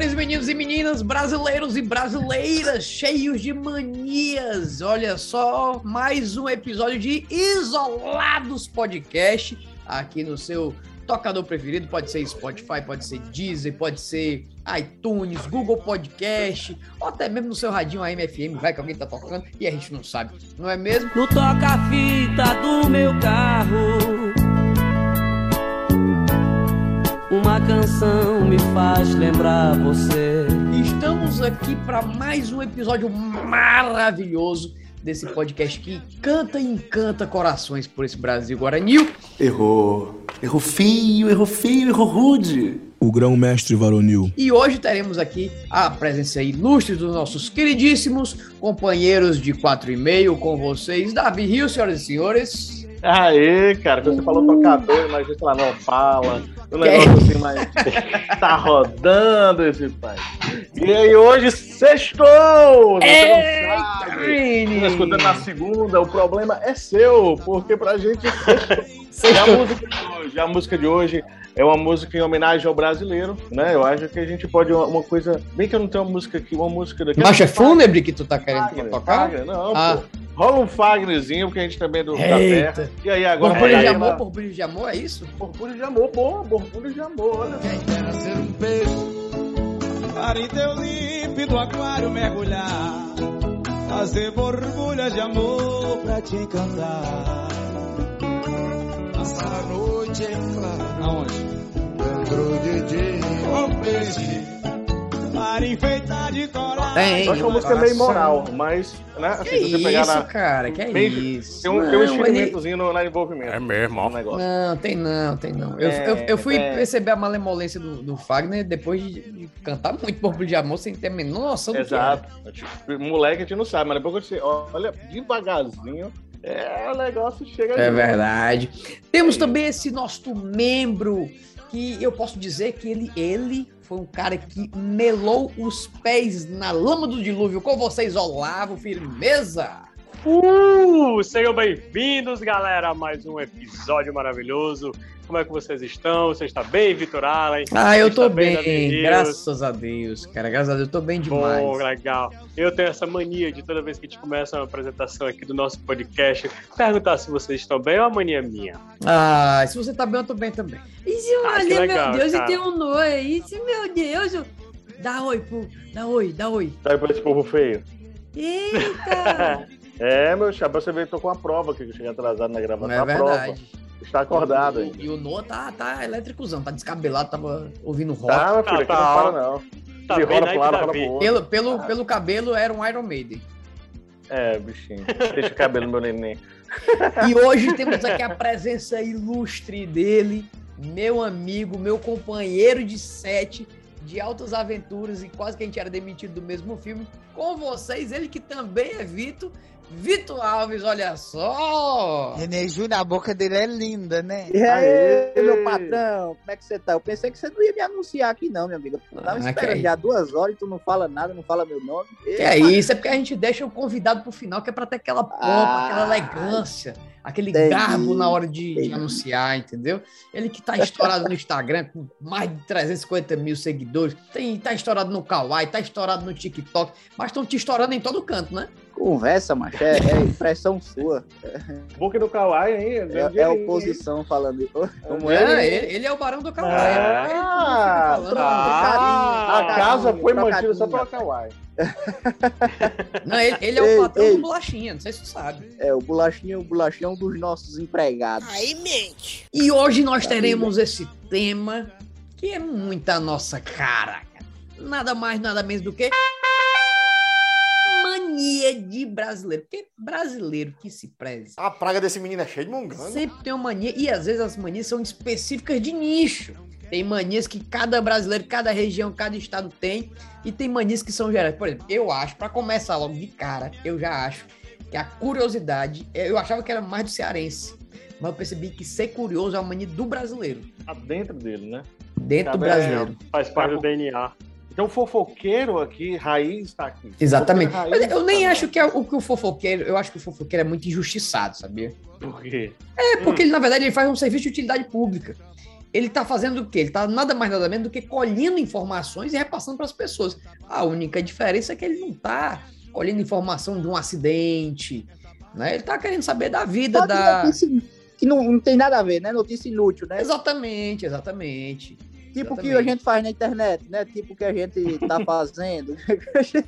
Senhores, meninos e meninas, brasileiros e brasileiras, cheios de manias. Olha só, mais um episódio de Isolados Podcast, aqui no seu tocador preferido. Pode ser Spotify, pode ser Deezer, pode ser iTunes, Google Podcast, ou até mesmo no seu radinho AM/FM, vai que alguém tá tocando e a gente não sabe, não é mesmo? No toca-fita do meu carro. Uma canção me faz lembrar você. Estamos aqui para mais um episódio maravilhoso desse podcast que canta e encanta corações por esse Brasil Guaranil. Errou. Errou feio, errou feio, errou rude. O grão-mestre varonil. E hoje teremos aqui a presença ilustre dos nossos queridíssimos companheiros de 4 e meio com vocês, Davi Rio, senhoras e senhores. Aê, cara, quando você falou tocador, mas sei lá, não fala. O negócio assim, mas tá rodando esse pai. E aí, hoje, sextou! Você não! Tá escutando na segunda, o problema é seu, porque pra gente sextou. E a música de hoje, a música de hoje é uma música em homenagem ao brasileiro, né? Eu acho que a gente pode uma, uma coisa. Bem que eu não tenho uma música aqui, uma música daqui. Marcha fúnebre que tu tá querendo Fagner, tocar? Fagner, Não, Ah. pô. Rola um Fagnerzinho, porque a gente também é do, da Eita. terra. E aí, agora. Borbulho de amor, borbulho de amor, é isso? Borbulho de amor, boa, borbulho de amor, olha. Quero ser um peixe para em teu límpido aquário mergulhar, fazer borbulhas de amor pra te encantar. Passar a noite em claro. Aonde? Dentro de ti, um peixe para enfeitar de coral. Tem. Eu acho que a música é meio moral, mas, né, assim, Que se você pegar isso, na. cara, que é isso? Tem um, tem um Não, ele- encherimentozinho no, no envolvimento. É mesmo, ó. no negócio. Não, tem não, tem não. Eu, É, eu, eu fui é. perceber a malemolência do, do Fagner depois de, de cantar muito Borbulho de Amor sem ter a menor noção do que Exato. Tipo, moleque a gente não sabe, mas depois que você olha devagarzinho, é o negócio chega É verdade. Temos É também esse nosso membro que eu posso dizer que ele, ele foi um cara que melou os pés na lama do dilúvio com vocês, Olavo, firmeza. Uh, sejam bem-vindos, galera, a mais um episódio maravilhoso. Como é que vocês estão? Você está bem, Vitor Allen? Ah, eu Está tô bem, bem, graças a Deus, cara, graças a Deus, eu tô bem demais. Bom, legal. Eu tenho essa mania de toda vez que a gente começa uma apresentação aqui do nosso podcast, perguntar se vocês estão bem ou a mania minha. Ah, se você tá bem, eu tô bem também. E se eu Ah, olhar, legal, meu Deus, cara. e tem um no aí, se meu Deus, eu- dá oi, pô, dá oi, dá oi. Sai pra esse povo feio. Eita! É, meu chapa, você veio, tô com a prova aqui, que eu cheguei atrasado na gravação. Não é a prova. verdade. Está acordado E, ainda. e o Noah tá, tá elétricozão, tá descabelado, tava ouvindo rock. Tá, meu filho, aqui tá, não para não. Tá Ele bem rola pro lado, rola Davi. pro outro. Pelo, pelo, pelo cabelo era um Iron Maiden. É, bichinho. Deixa o cabelo, meu neném. E hoje temos aqui a presença ilustre dele, meu amigo, meu companheiro de set, de altas aventuras e quase que a gente era demitido do mesmo filme. Com vocês, ele que também é Vitor, Vitor Alves, olha só! Nenê Júnior, a boca dele é linda, né? E aí, Aê! meu patrão, como é que você tá? Eu pensei que você não ia me anunciar aqui, não, meu amigo. Eu tava Ah, esperando é já duas horas e tu não fala nada, não fala meu nome. Que é isso, é porque a gente deixa o convidado pro final, que é pra ter aquela pompa, Ah, aquela elegância, aquele entendi, garbo na hora de, de anunciar, entendeu? Ele que tá estourado no Instagram com mais de 350 mil seguidores, tem, tá estourado no Kawaii, tá estourado no TikTok, mas estão te estourando em todo canto, né? Conversa, macho, é, é impressão sua. Book do Kawaii, hein? É, é a oposição falando. Como É, é? ele, ele é o barão do Kawaii. Ah, é, ele fica falando, tá. A casa foi mantida só pela. Kawaii. Não, ele, ele é o Ei, patrão ei. do bolachinha, não sei se tu sabe. É, o bolachinho, o bolachinho é um dos nossos empregados. E hoje nós teremos esse tema que é muita nossa cara. Nada mais, nada menos do que mania de brasileiro. Porque brasileiro que se preze. A praga desse menino é cheia de mongando. Sempre tem uma mania, e às vezes as manias são específicas de nicho. Tem manias que cada brasileiro, cada região, cada estado tem, e tem manias que são gerais. Por exemplo, eu acho, pra começar logo de cara, eu já acho que a curiosidade, eu achava que era mais do cearense, mas eu percebi que ser curioso é uma mania do brasileiro. Tá dentro dele, né? Dentro do Tá brasileiro. Faz parte do DNA. Então o fofoqueiro aqui, raiz, tá aqui. Exatamente. Raiz eu nem tá acho que é o que o fofoqueiro, eu acho que o fofoqueiro é muito injustiçado, sabia? Por quê? É, porque ele, na verdade, ele faz um serviço de utilidade pública. Ele tá fazendo o quê? Ele tá nada mais nada menos do que colhendo informações e repassando para as pessoas. A única diferença é que ele não tá colhendo informação de um acidente, né? Ele tá querendo saber da vida Só de da notícia que não, não tem nada a ver, né? Notícia inútil, né? Exatamente, exatamente. Tipo o que a gente faz na internet, né? Tipo o que a gente tá fazendo.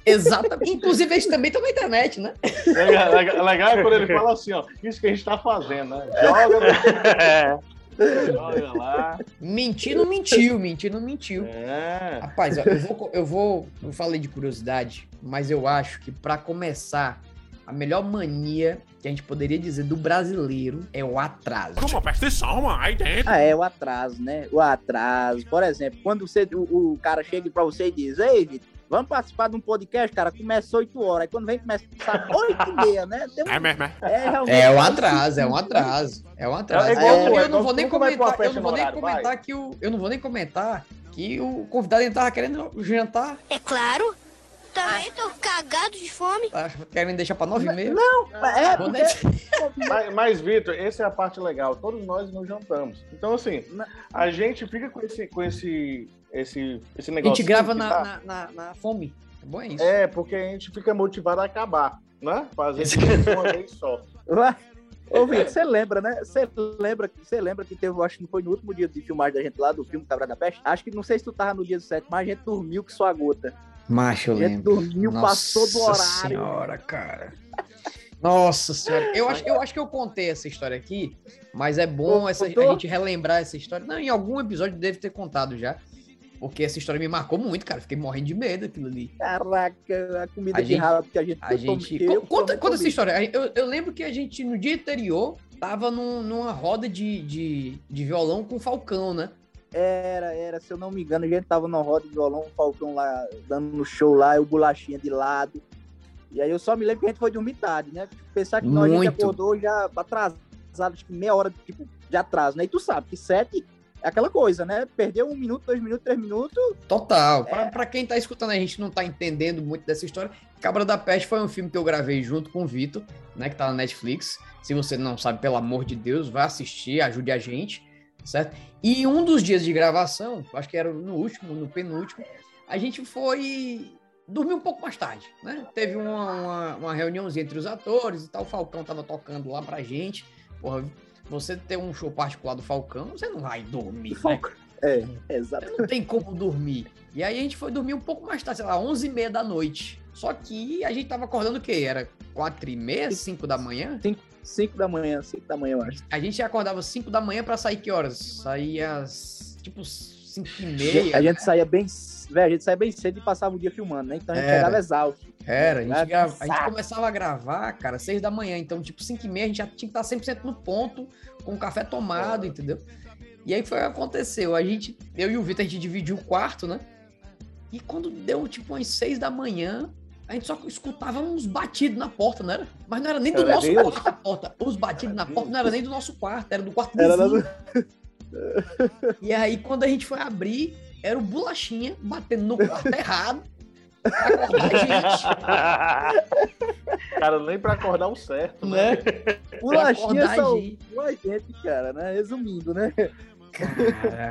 Exatamente. Inclusive, eles também estão na internet, né? Legal, legal- legal é quando ele fala assim, ó, isso que a gente tá fazendo, né? Joga, joga lá. Mentir não mentiu, mentir não mentiu. É. Rapaz, ó, eu vou, eu vou. Eu falei de curiosidade, mas eu acho que pra começar, a melhor mania que a gente poderia dizer do brasileiro é o atraso. Como? Presta atenção, mano. Aí dentro. Ah, é, o atraso, né? O atraso. Por exemplo, quando você, o, o cara chega pra você e diz, ei, Vitor, vamos participar de um podcast, cara, começa 8 horas. Aí quando vem, começa 8 e meia, né? Um- É mesmo, é. é, É um atraso, é um atraso. É um atraso. É igual eu, é eu não vou nem comentar, eu não vou nem comentar que o. Eu não vou nem comentar que o convidado ele tava querendo jantar, É claro. Também tô cagado de fome. tá querendo deixar pra nove e meia. Não, é, Vou porque... nem- Mas, mas, Vitor, essa é a parte legal. Todos nós nos jantamos. Então, assim, a gente fica com esse, com esse, esse, esse A negócio. gente grava na, tá- na, na, na fome. É bom é isso. É, porque a gente fica motivado a acabar, né? Fazer de uma vez só. Ô, Vitor, você lembra, né? Você lembra, você lembra que teve, acho que não foi no último dia de filmagem da gente lá, do filme Cabra da Peste? Acho que não sei se tu tava no dia do set, mas a gente dormiu que sua gota. Macho, eu lembro. dormiu, passou do Nossa horário. senhora, cara. Nossa senhora. Eu acho, eu acho que eu contei essa história aqui, mas é bom essa, a gente relembrar essa história. Não, em algum episódio deve ter contado já. Porque essa história me marcou muito, cara. Fiquei morrendo de medo daquilo ali. Caraca, a comida A de gente- rabo que a gente A gente. conta, conta essa história. Eu, eu lembro que a gente, no dia anterior, tava num- numa roda de, de, de violão com o Falcão, né? Era, era, se eu não me engano, a gente tava na roda de violão, o Falcão lá, dando no show lá, o bolachinha de lado. E aí eu só me lembro que a gente foi dormir tarde, né? Tipo, Pensar que nós, a gente acordou já atrasado, que meia hora tipo, de atraso, né? E tu sabe que sete é aquela coisa, né? Perdeu um minuto, dois minutos, três minutos. Total. Pra, pra quem tá escutando a gente não tá entendendo muito dessa história, Cabra da Peste foi um filme que eu gravei junto com o Vitor, né? Que tá na Netflix. Se você não sabe, pelo amor de Deus, vai assistir, ajude a gente, certo? E um dos dias de gravação, acho que era no último, no penúltimo, a gente foi dormir um pouco mais tarde, né? Teve uma, uma, uma reuniãozinha entre os atores e tal, o Falcão tava tocando lá pra gente. Porra, você ter um show particular do Falcão, você não vai dormir, né? É, exato. Não tem como dormir. E aí a gente foi dormir um pouco mais tarde, sei lá, 11 e meia da noite. Só que a gente tava acordando o quê? Era 4 e meia, 5 da manhã? 5 da manhã, 5 da manhã, eu acho. A gente acordava 5 da manhã pra sair que horas? Saía tipo 5 e meia. A gente saía bem, velho, a gente saía bem cedo e passava o dia filmando, né? Então a gente Era. chegava exausto. Era, a gente, grava- a gente começava a gravar, cara, 6 da manhã. Então, tipo, 5 e meia a gente já tinha que estar 100% no ponto, com o café tomado, entendeu? E aí foi o que aconteceu. A gente, eu e o Vitor, a gente dividiu o quarto, né? E quando deu, tipo, umas 6 da manhã, a gente só escutava uns batidos na porta, não era? Mas não era nem do Era nosso Deus? quarto a porta. Os batidos na porta não era nem do nosso quarto, era do quarto Era vizinho. E aí, quando a gente foi abrir, era o Bolachinha batendo no quarto errado pra acordar a gente. Cara, nem pra acordar o certo, né? né? Bolachinha gente. a gente, cara, né? Resumindo, né?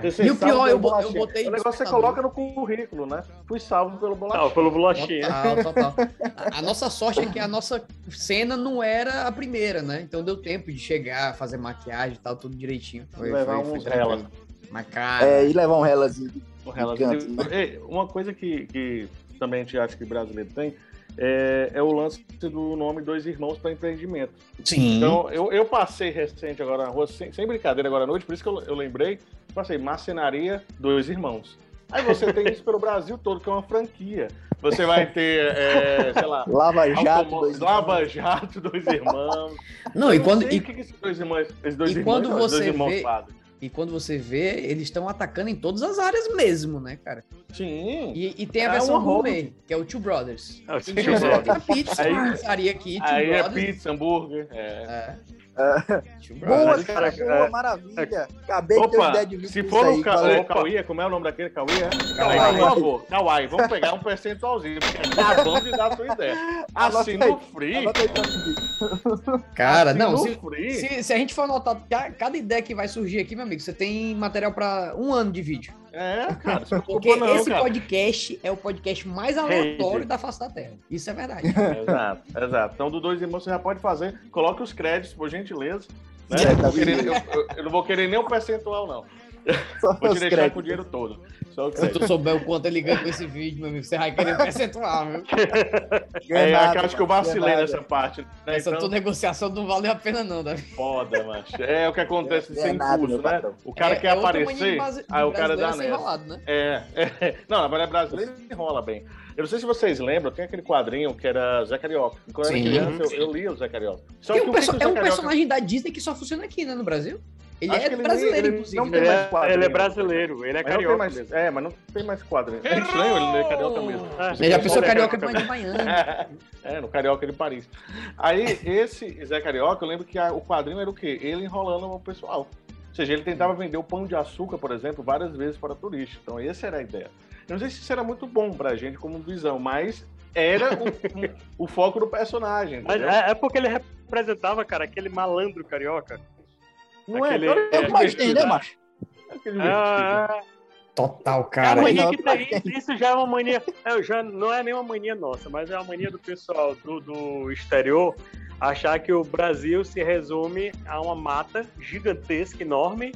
Você E o pior, eu, eu botei. O negócio você despertador. coloca no currículo, né? Fui salvo pelo bolachinha. Não, pelo bolachinha. Total, total. A, a nossa sorte é que a nossa cena não era a primeira, né? Então deu tempo de chegar, fazer maquiagem e tal, tudo direitinho. Foi, Levar foi, foi relas. Mas, cara. É, e levar um relazinho. Um relógio. Canto, né? Uma coisa que, que também a gente acha que brasileiro tem é, é o lance do nome Dois Irmãos para Empreendimento. Sim. Então, eu, eu passei recente agora na rua, sem, sem brincadeira, agora à noite, por isso que eu, eu lembrei, passei Marcenaria Dois Irmãos. Aí você tem isso pelo Brasil todo, que é uma franquia. Você vai ter, é, sei lá. Lava Jato, automó- dois Lava Jato, dois irmãos. Não, e Eu quando- e- o que, que esses dois irmãos, esses dois e irmãos, quando não, esses dois você irmãos vê- fazem? E quando você vê, eles estão atacando em todas as áreas mesmo, né, cara? Sim. E, e tem a É versão gourmet, que é o Two Brothers. É o Two Brothers. tem a pizza, Aí- pizzaria aqui, Two Aí é Brothers. pizza, hambúrguer. É. Boa, Brothers. cara, É. boa, maravilha. Acabei de ter Opa, ideia de vir se for o Cauê, como é o nome daquele Cauê? É? Cauê. Cauê, por favor, Kawaii, vamos pegar um percentualzinho, porque acabamos de dar a sua ideia. Assim, no free. Cara, não, se, se, se a gente for anotar ca- cada ideia que vai surgir aqui, meu amigo, você tem material pra um ano de vídeo. É, cara, se Porque não, esse cara. podcast é o podcast mais aleatório Rende. da face da Terra. Isso é verdade. Exato, exato. Então, do dois irmãos você já pode fazer. Coloque os créditos, por gentileza. Né? É, Eu, querer- eu- eu- eu não vou querer nem o percentual, não. Só Vou te deixar créditos. com o dinheiro todo. Só o Se tu souber o quanto ele ganha com esse vídeo, meu amigo, você vai querer um percentual, viu? É, nada, eu acho que eu mano, vacilei nada. nessa parte. Né? Essa Então, tua negociação não valeu a pena, não, Davi. Foda, macho. É o que acontece É sem nada, curso, né? O cara É- quer é aparecer, aí o cara dá nessa. enrolado, né? É, é. Não, na verdade, brasileiro enrola bem. Eu não sei se vocês lembram, tem aquele quadrinho que era Zé Carioca. Quando eu Sim. era criança, eu, eu lia o Zé Carioca. Só Que que é um, o que é um Carioca... personagem da Disney que só funciona aqui, né, no Brasil. Ele Acho é que ele brasileiro, nem- ele inclusive. não né? tem Ele mais é, quadrinho. ele é brasileiro, ele é Mas não tem carioca mais, mesmo. É, mas não tem mais quadrinho. É estranho, ele não é carioca mesmo. É. Ele já pensou é carioca carioca de Miami. É, no Carioca de Paris. Aí, esse Zé Carioca, eu lembro que a- o quadrinho era o quê? Ele enrolando o pessoal. Ou seja, ele tentava vender o pão de açúcar, por exemplo, várias vezes para turista. Então, essa era a ideia. Eu não sei se isso era muito bom pra gente como visão, mas era o, o- foco do personagem. Mas é, é porque ele representava, cara, aquele malandro carioca. Não é? aquele- que É o que mais tem, né, macho? Vestido. Ah, Total, é a cara. mania não, que tem, isso já é uma mania. é, já não é nem uma mania nossa, mas é uma mania do pessoal do, do exterior achar que o Brasil se resume a uma mata gigantesca, enorme,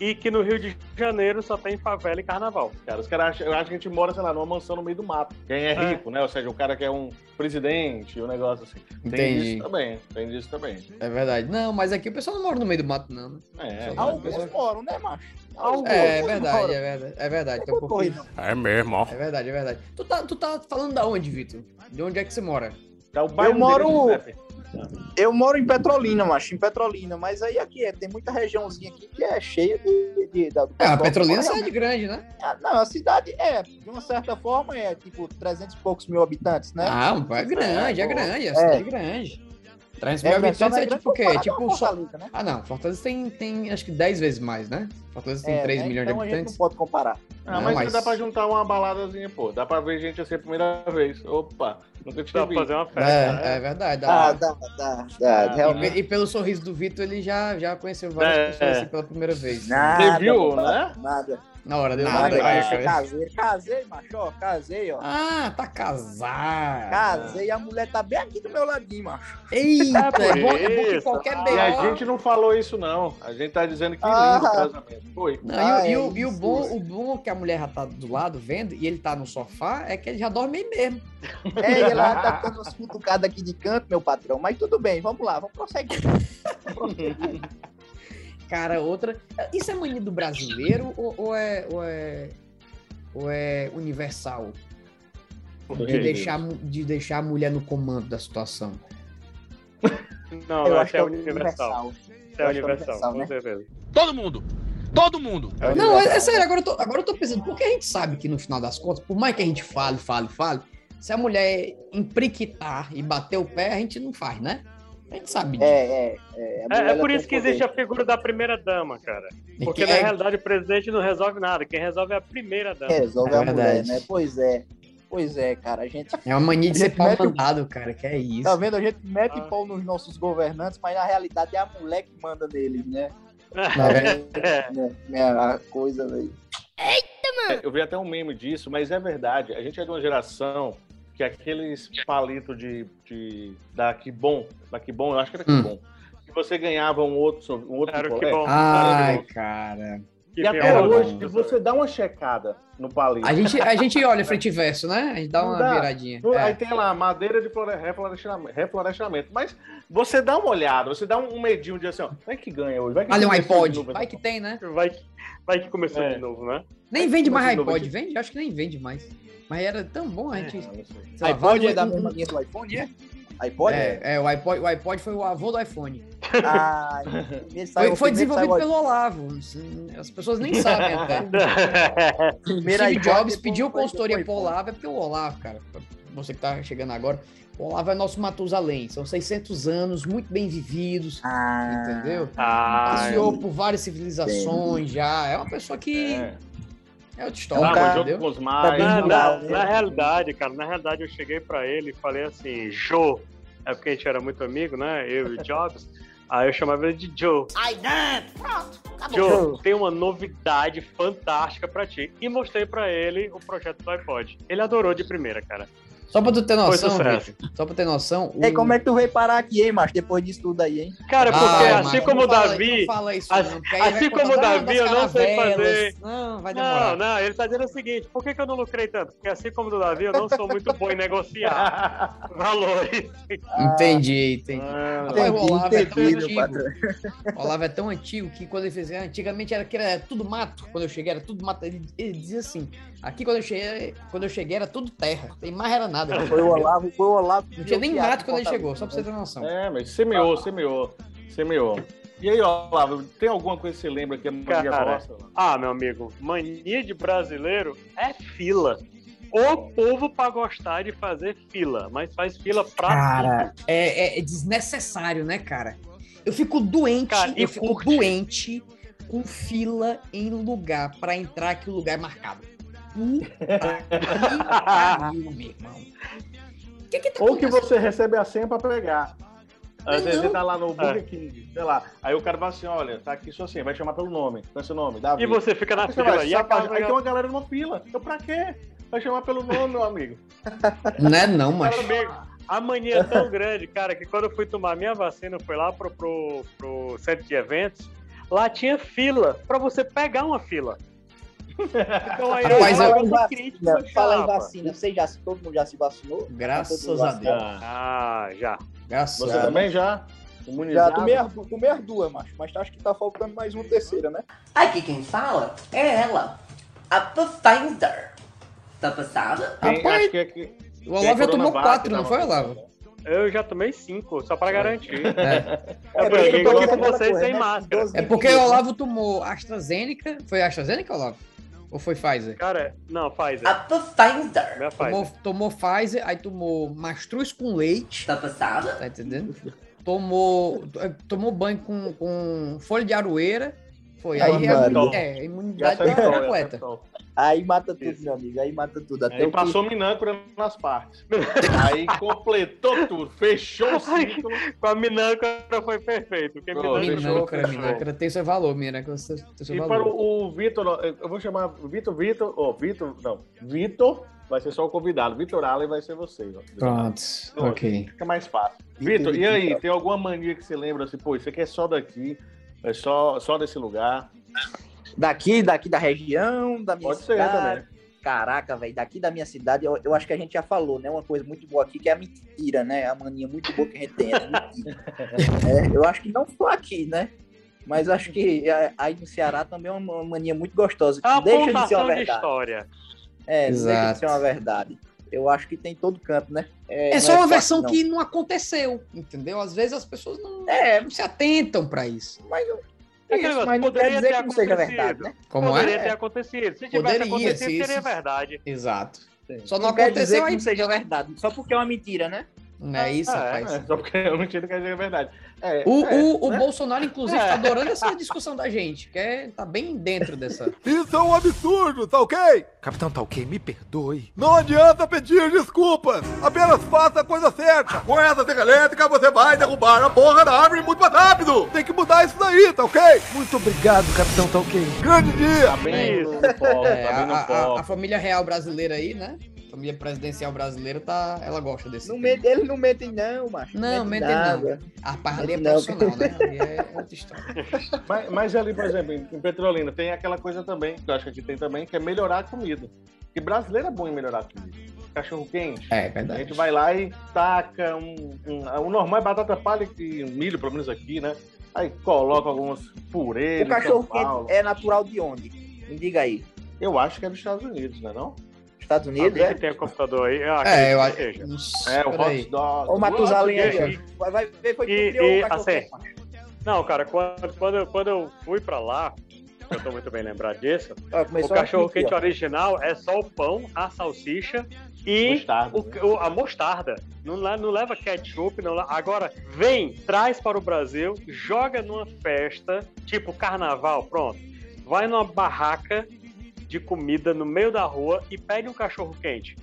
e que no Rio de Janeiro só tem favela e carnaval. Cara, os caras acham, eu acho que a gente mora, sei lá, numa mansão no meio do mato. Quem é É. rico, né? Ou seja, o cara que é um presidente, um negócio assim. Tem Entendi. disso também, tem disso também. É verdade. Não, mas aqui o pessoal não mora no meio do mato, não. né? É, Só- Alguns moram, né, macho? Alguns É, é moram. verdade, é verdade. É verdade. Tem um pouquinho. É mesmo, ó. É verdade, é verdade. Tu tá, tu tá falando da onde, Vitor? De onde é que você mora? Tá o bairro moro-. Eu moro em Petrolina, macho, em Petrolina, mas aí aqui é, tem muita regiãozinha aqui que é cheia de. de, do É, a que Petrolina é mora cidade grande, né? Ah, Não, a cidade é, de uma certa forma, é tipo 300 e poucos mil habitantes, né? Ah, é grande, é grande, é É. grande. 300 mil É, só habitantes é grande tipo o quê? Tipo a só... Fortaleza, né? Ah, não. Fortaleza tem, tem acho que 10 vezes mais, né? Fortaleza tem É, 3 né? milhões então de a gente não habitantes. pode comparar. Ah, Não, mas, mas- dá pra juntar uma baladazinha, pô. Dá pra ver gente assim a primeira vez. Opa, nunca tinha Dá pra fazer uma festa. É, né? é verdade. Ah, Dá. dá, dá, dá, Ah, realmente. E, e pelo sorriso do Vitor, ele já, já conheceu várias É, pessoas é. assim pela primeira vez. Nada, Você viu, né? Nada. Na hora deu Nada, nada. cara. cara. Casei, casei, macho, ó, casei, ó. Ah, tá casado. Casei e a mulher tá bem aqui do meu ladinho, macho. Eita, É por é bom, é bom que qualquer Ah, BO... E a gente não falou isso, não. A gente tá dizendo que lindo Ah. o casamento. Foi. Não, Ah, e, o- e é o, e o bom, o bom que a mulher já tá do lado vendo e ele tá no sofá é que ele já dorme aí mesmo. É, e ela tá dando umas cutucadas aqui de canto, meu patrão. Mas tudo bem, vamos lá, vamos prosseguir. Vamos prosseguir. Cara, outra. Isso é mania do brasileiro ou, ou é, ou é. ou é universal? De deixar, de deixar a mulher no comando da situação. Não, Eu eu acho acho que que é é universal. universal. Isso é Eu acho que é universal, universal, com né? certeza. Todo mundo! Todo mundo! É Não, é, universal. é sério, agora eu, tô, agora eu tô pensando, porque a gente sabe que no final das contas, por mais que a gente fale, fale, fale, se a mulher empriquitar e bater o pé, a gente não faz, né? A gente sabe disso. É, é, é. É, mulher, é por isso que existe a figura da primeira dama, cara. E Porque que na é- realidade o presidente não resolve nada. Quem resolve é a primeira dama. Resolve É a mulher, verdade. né? Pois é. Pois é, cara. A gente. É uma mania de ser pau mete o- mandado, cara, que é isso. Tá vendo? A gente mete Ah. pau nos nossos governantes, mas na realidade é a mulher que manda neles, né? Tá vendo? É. Né, né, a coisa, velho. É, Eu vi até um meme disso, mas é verdade. A gente é de uma geração que aqueles palitos de, de da Kibon, da Kibon, eu acho que era Hum. Kibon, que você ganhava um outro, um outro Era o picolé. Kibon. Ai, cara. Que E até hoje, você dá uma checada no palito. A gente, a gente olha frente e verso, né? A gente dá uma dá. viradinha. É. Aí tem lá, madeira de flore- reflorestamento, reflorestamento. Mas você dá uma olhada, você dá um medinho de assim, ó, vai que ganha hoje. Vai que Ali um iPod. novo Vai essa que tem, né? Vai, que- vai que começou É. de novo, né? Nem vende mais iPod. Vende? Acho que nem vende mais. Mas era tão bom, a gente. não sei. sei lá, iPod é da um- mesma linha do iPhone, é? iPod? É, é, o iPod, o iPod foi o avô do iPhone. Ah, Foi, foi desenvolvido pelo Olavo. As pessoas nem sabem até. o primeiro Steve Jobs pediu consultoria pro. Olavo, é porque o Olavo, cara, você que tá chegando agora, o Olavo é nosso Matusalém. São 600 anos muito bem vividos, Ah, entendeu? Ah, Passeou por várias civilizações já. É uma pessoa que. É. É outra história, Tava cara- junto com os mais. Na, na, Legal, né? na realidade, cara, na realidade eu cheguei pra ele e falei assim, Jô, é porque a gente era muito amigo, né? Eu e o Jobs. Aí eu chamava ele de Joe. Ai, não, pronto, acabou. Joe, tem uma novidade fantástica pra ti. E mostrei pra ele o projeto do iPod. Ele adorou de primeira, cara. Só pra tu ter noção. Vitor, só pra ter noção. E aí, como é que tu veio parar aqui, hein, macho? Depois disso tudo aí, hein? Cara, porque Ai, assim como o não fala- Davi. não fala isso, assim- não, porque assim como o "Ah, Davi, eu não sei caravelas". fazer. Não, vai Não, demorar. não, ele tá dizendo o seguinte: por que, que eu não lucrei tanto? Porque assim como do Davi, eu não sou muito bom em negociar valores. Entendi, entendi. Ah, Rapaz, o Olavo é tão entendi, antigo. O Olavo é tão antigo que quando ele fez. Antigamente era, que era tudo mato. Quando eu cheguei era tudo mato. Ele, ele dizia assim: aqui quando eu cheguei, quando eu cheguei era tudo terra. Tem mais era nada. Foi o Olavo, foi o Olavo. Não tinha nem mato quando ele chegou, só pra você ter noção. É, mas semeou, semeou, semeou. E aí, Olavo, tem alguma coisa que você lembra que é mania Cara, nossa? Ah, meu amigo, mania de brasileiro é fila. O povo pra gostar de fazer fila, mas faz fila pra Cara, é, é- é desnecessário, né, cara? Eu fico doente, Cara, e eu fico curte. doente com fila em lugar pra entrar que o lugar é marcado. Puta que pariu, meu irmão. Que que tá Ou que você recebe a senha pra pegar. Às Não, vezes não. você tá lá no Burger É. King, sei lá. Aí o cara fala assim: olha, tá aqui sua senha, vai chamar pelo nome. Qual é seu nome? Davi. E você fica na Aí fila vai, e acaba. Aí tem uma galera numa fila. Então pra quê? Vai chamar pelo nome, meu amigo. Não é não, mas. A mania é tão grande, cara, que quando eu fui tomar minha vacina, eu fui lá pro, pro, pro centro de eventos, lá tinha fila pra você pegar uma fila. Então aí Rapaz, eu eu- Fala em vacina, fala em vacina. Você já, todo mundo já se vacinou? Graças a? Deus. Ah, já. Graças Você a Deus. também já? Já tomei as, du- tomei as duas, macho. Mas acho que tá faltando mais uma terceira, né? Aqui quem fala é ela, a Pathfinder. Tá passada? Tem- Rapaz, acho que é que- O Olavo já tomou quatro, não foi? Olavo? Eu já tomei cinco, só pra garantir. É. É porque eu tô aqui com vocês sem máscara. É porque o Olavo tomou AstraZeneca. Foi AstraZeneca, Olavo? Ou foi Pfizer? Cara, não, faz. A. Minha faz. Tomou, tomou Pfizer, aí tomou mastruz com leite. Tá passada? Tá entendendo? Tomou, tomou banho com, com folha de aroeira. Foi. Aí, Aí, a mano. é, imunidade tá acertou, já completa. Aí mata tudo, Isso. meu amigo. Aí mata tudo. Até Aí o que- passou minâncora nas partes. Aí completou tudo, fechou o ciclo. Com a minâncora foi perfeito. Porque Pô, minâncora fechou, Minâncora, tem seu valor, minâncora tem seu E para valor. o o Vitor, eu vou chamar Vitor, Vitor, ó, Vitor, não, Vitor vai ser só o convidado, Vitor Allen vai ser você. ó. Pronto, Pronto. ok. Fica mais fácil. Vitor, e aí, tem alguma mania que você lembra assim, pô, isso aqui é só daqui, é só, só desse lugar? Daqui, daqui da região, da minha Pode ser cidade. também. Caraca, velho, daqui da minha cidade, eu, eu acho que a gente já falou, né? Uma coisa muito boa aqui, que é a mentira, né? A mania muito boa que a gente tem, é. É, eu acho que não só aqui, né? Mas acho que é, aí no Ceará também é uma mania muito gostosa. É deixa de ser uma contação de verdade. história. É, não deixa de Exato. ser uma verdade. Eu acho que tem em todo canto, né? É não só uma aqui, versão não. que não aconteceu, entendeu? Às vezes as pessoas não, É, não se atentam pra isso. mas, É isso, aquele negócio, mas não quer poderia dizer ter que não seja acontecido. verdade, né? Como Poderia é? ter acontecido. Se tivesse Poderia, acontecido, se- seria se- verdade. Exato. Só não, Não quer dizer aconteceu que aí. não seja verdade, só porque é uma mentira, né? Não é isso, É, rapaz. É, só porque eu não tinha que dizer a verdade. É, O, é, o, o né? Bolsonaro, inclusive, É. tá adorando essa discussão da gente, que é, tá bem dentro dessa. Isso é um absurdo, tá ok? Capitão tá ok, me perdoe. Não adianta pedir desculpas. Apenas faça a coisa certa. Com essa cerca elétrica, você vai derrubar a porra da árvore muito mais rápido. Tem que mudar isso daí, tá ok? Muito obrigado, capitão tá ok. Grande dia. Tá bem foco, É, tá a, a- a família real brasileira aí, né? Família presidencial brasileira tá, ela gosta desse. Não tema. mente, eles não mentem, não, macho. Não, mentem nada. não. A parte ali é profissional, né? Ali é outra história. Mas, mas ali, por exemplo, em, Petrolina, tem aquela coisa também, que eu acho que aqui tem também, que é melhorar a comida. E brasileiro é bom em melhorar a comida. Cachorro quente. É, A verdade. gente vai lá e taca um, um- O normal é batata palha e milho, pelo menos aqui, né? Aí coloca alguns purê. O cachorro quente é natural de onde? Me diga aí. Eu acho que é dos Estados Unidos, não é não? Estados Unidos, Alguém é? que tem um computador aí? Ah, É, eu que. É, o hot dog. Matusalém E- aí, ó. Vai, vai ver, foi e- que criou e, assim. Não, cara, quando, quando, eu, quando eu fui pra lá, eu tô muito bem lembrado disso, Ó, o começou cachorro aqui, quente ó. original é só o pão, a salsicha e Mostarda. o- o- a mostarda. Não, não leva ketchup, não Agora, vem, traz para o Brasil, joga numa festa, tipo carnaval, pronto. Vai numa barraca de comida no meio da rua e pede um cachorro quente.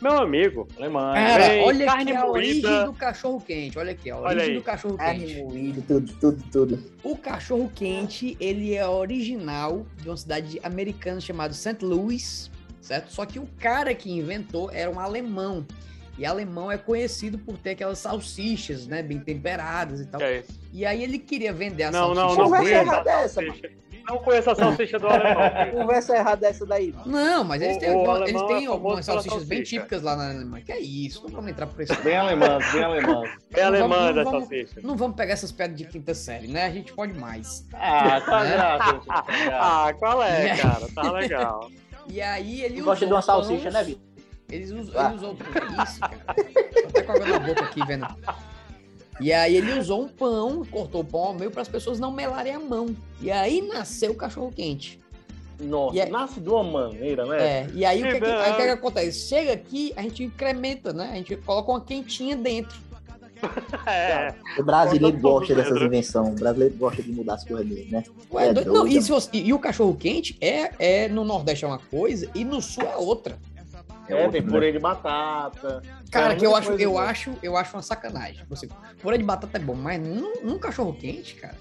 Meu amigo, Alemanha. Cara, Vem, olha carne aqui a origem moída. do cachorro quente. Olha aqui, a Olha origem do cachorro Carne quente. moída, tudo, tudo, tudo. O cachorro quente, ele é original de uma cidade americana chamada St. Louis, certo? Só que o cara que inventou era um alemão. E alemão é conhecido por ter aquelas salsichas, né, bem temperadas e tal. é isso? E aí ele queria vender a Não, não, salsicha não Conversa dele. conheço a é. Não conheço a salsicha do alemão. Conversa errada essa daí, mano. Não, mas eles têm, o alguma- eles é têm famoso algumas salsichas bem salsicha. típicas lá na Alemanha. Que é isso, não vamos entrar por isso. Bem alemãs, bem alemãs. É Não alemã da não vamos- salsicha. Não vamos pegar essas pedras de quinta série, né? A gente pode mais. Ah, a Né? a graça? Ah, qual é, Yeah. cara? Tá legal. E aí ele gosta de uma salsicha, né, Vitor? Eles usam, Ah. ele usou. Que é isso, cara? Tô até com água na boca aqui, vendo. E aí ele usou um pão, cortou o pão ao meio para as pessoas não melarem a mão. E aí nasceu o cachorro quente. Nossa, aí- nasce de uma maneira, né? É, e aí o que, que, Que aí que que bom. acontece? Chega aqui, a gente incrementa, né? A gente coloca uma quentinha dentro. É. O brasileiro gosta dessas invenções. O brasileiro gosta de mudar as coisas dele, né? Ué, É doido- não, e, se você- e o cachorro quente é, é no Nordeste é uma coisa e no Sul é outra. É, tem purê de batata. Cara, É, que eu acho, eu boa. acho, eu acho uma sacanagem. Você, purê de batata é bom, mas num, num cachorro quente, cara.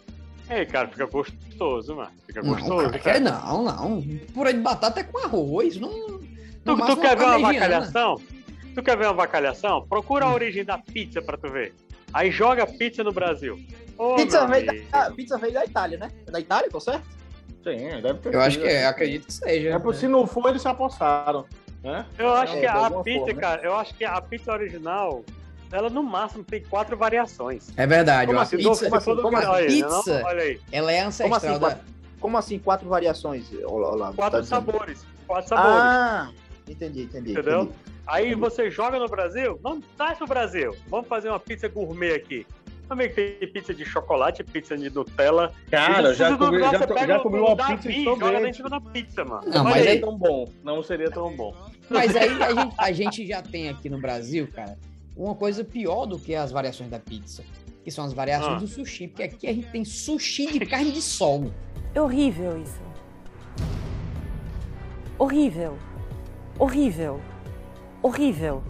Ei, cara, fica gostoso, mano. Fica Não, gostoso. cara, cara. não, não. Purê de batata é com arroz. Não, Tu, tu quer ver uma avacalhação? Tu quer ver uma avacalhação? Procura a origem da pizza pra tu ver. Aí joga pizza no Brasil. Ô, Pizza veio, da, pizza veio da Itália, né? É da Itália, tô certo? Sim, deve ter Eu acho que é, né? acredito que seja. É por se não for, eles se apossaram. Né? Eu acho É, que a pizza, forma. cara, eu acho que a pizza original, ela no máximo tem quatro variações. É verdade. Como assim? pizza, Como assim? Como a Olha aí, pizza, não? Olha aí. ela é Como ancestral assim, da... como assim quatro variações? Olha lá, olha lá, Quatro tá sabores. Quatro sabores. Ah, entendi, entendi. Entendeu? entendi. Aí você joga no Brasil, vamos, traz pro Brasil. Vamos fazer uma pizza gourmet aqui. Também tem pizza de chocolate, pizza de Nutella. Cara, eu já comi, já, você to- pega já o- comi uma pizza de e joga sorvete. dentro da pizza, mano. Não, mas seria aí- tão bom. Não seria tão bom. Mas aí a gente, a gente já tem aqui no Brasil, cara, uma coisa pior do que as variações da pizza. Que são as variações Ah. do sushi. Porque aqui a gente tem sushi de carne de sol. É horrível isso. Horrível. Horrível. Horrível.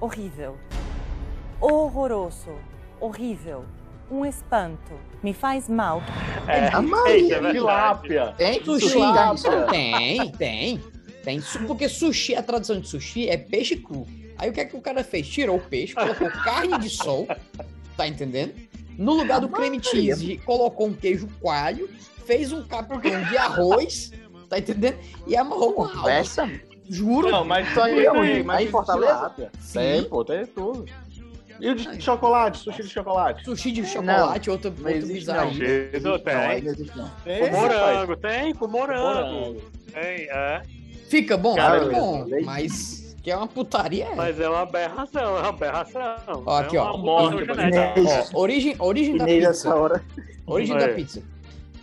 Horrível. Horroroso. Horrível. Um espanto. Me faz mal. É, A Maria, eita, é verdade. Tilápia. Tem Sushi de carne de sol? Tem, tem. Tem. Porque sushi, a tradução de sushi é peixe cru. Aí o que é que o cara fez? Tirou o peixe, colocou carne de sol, tá entendendo? No lugar do creme cheese, colocou um queijo coalho, fez um capitão de arroz, tá entendendo? E amarrou com. Conversa. Juro. Não, mas Isso aí é onde? mas Aí em tem Fortaleza? Sim. Tem, pô, tem tudo. E o de chocolate, sushi de chocolate? Sushi de chocolate, outro, Não outro bizarro. não. aí. Isso Não, aí tem. não existe não. Tem, Com morango, tem, com morango. Morango. Tem, é. Fica bom, Cara, fica bom, leite. mas que é uma putaria. É. Mas é uma aberração, é uma aberração. Ó, aqui, é ó. Morte. Ó, origem, origem da pizza. hora. Origem da pizza.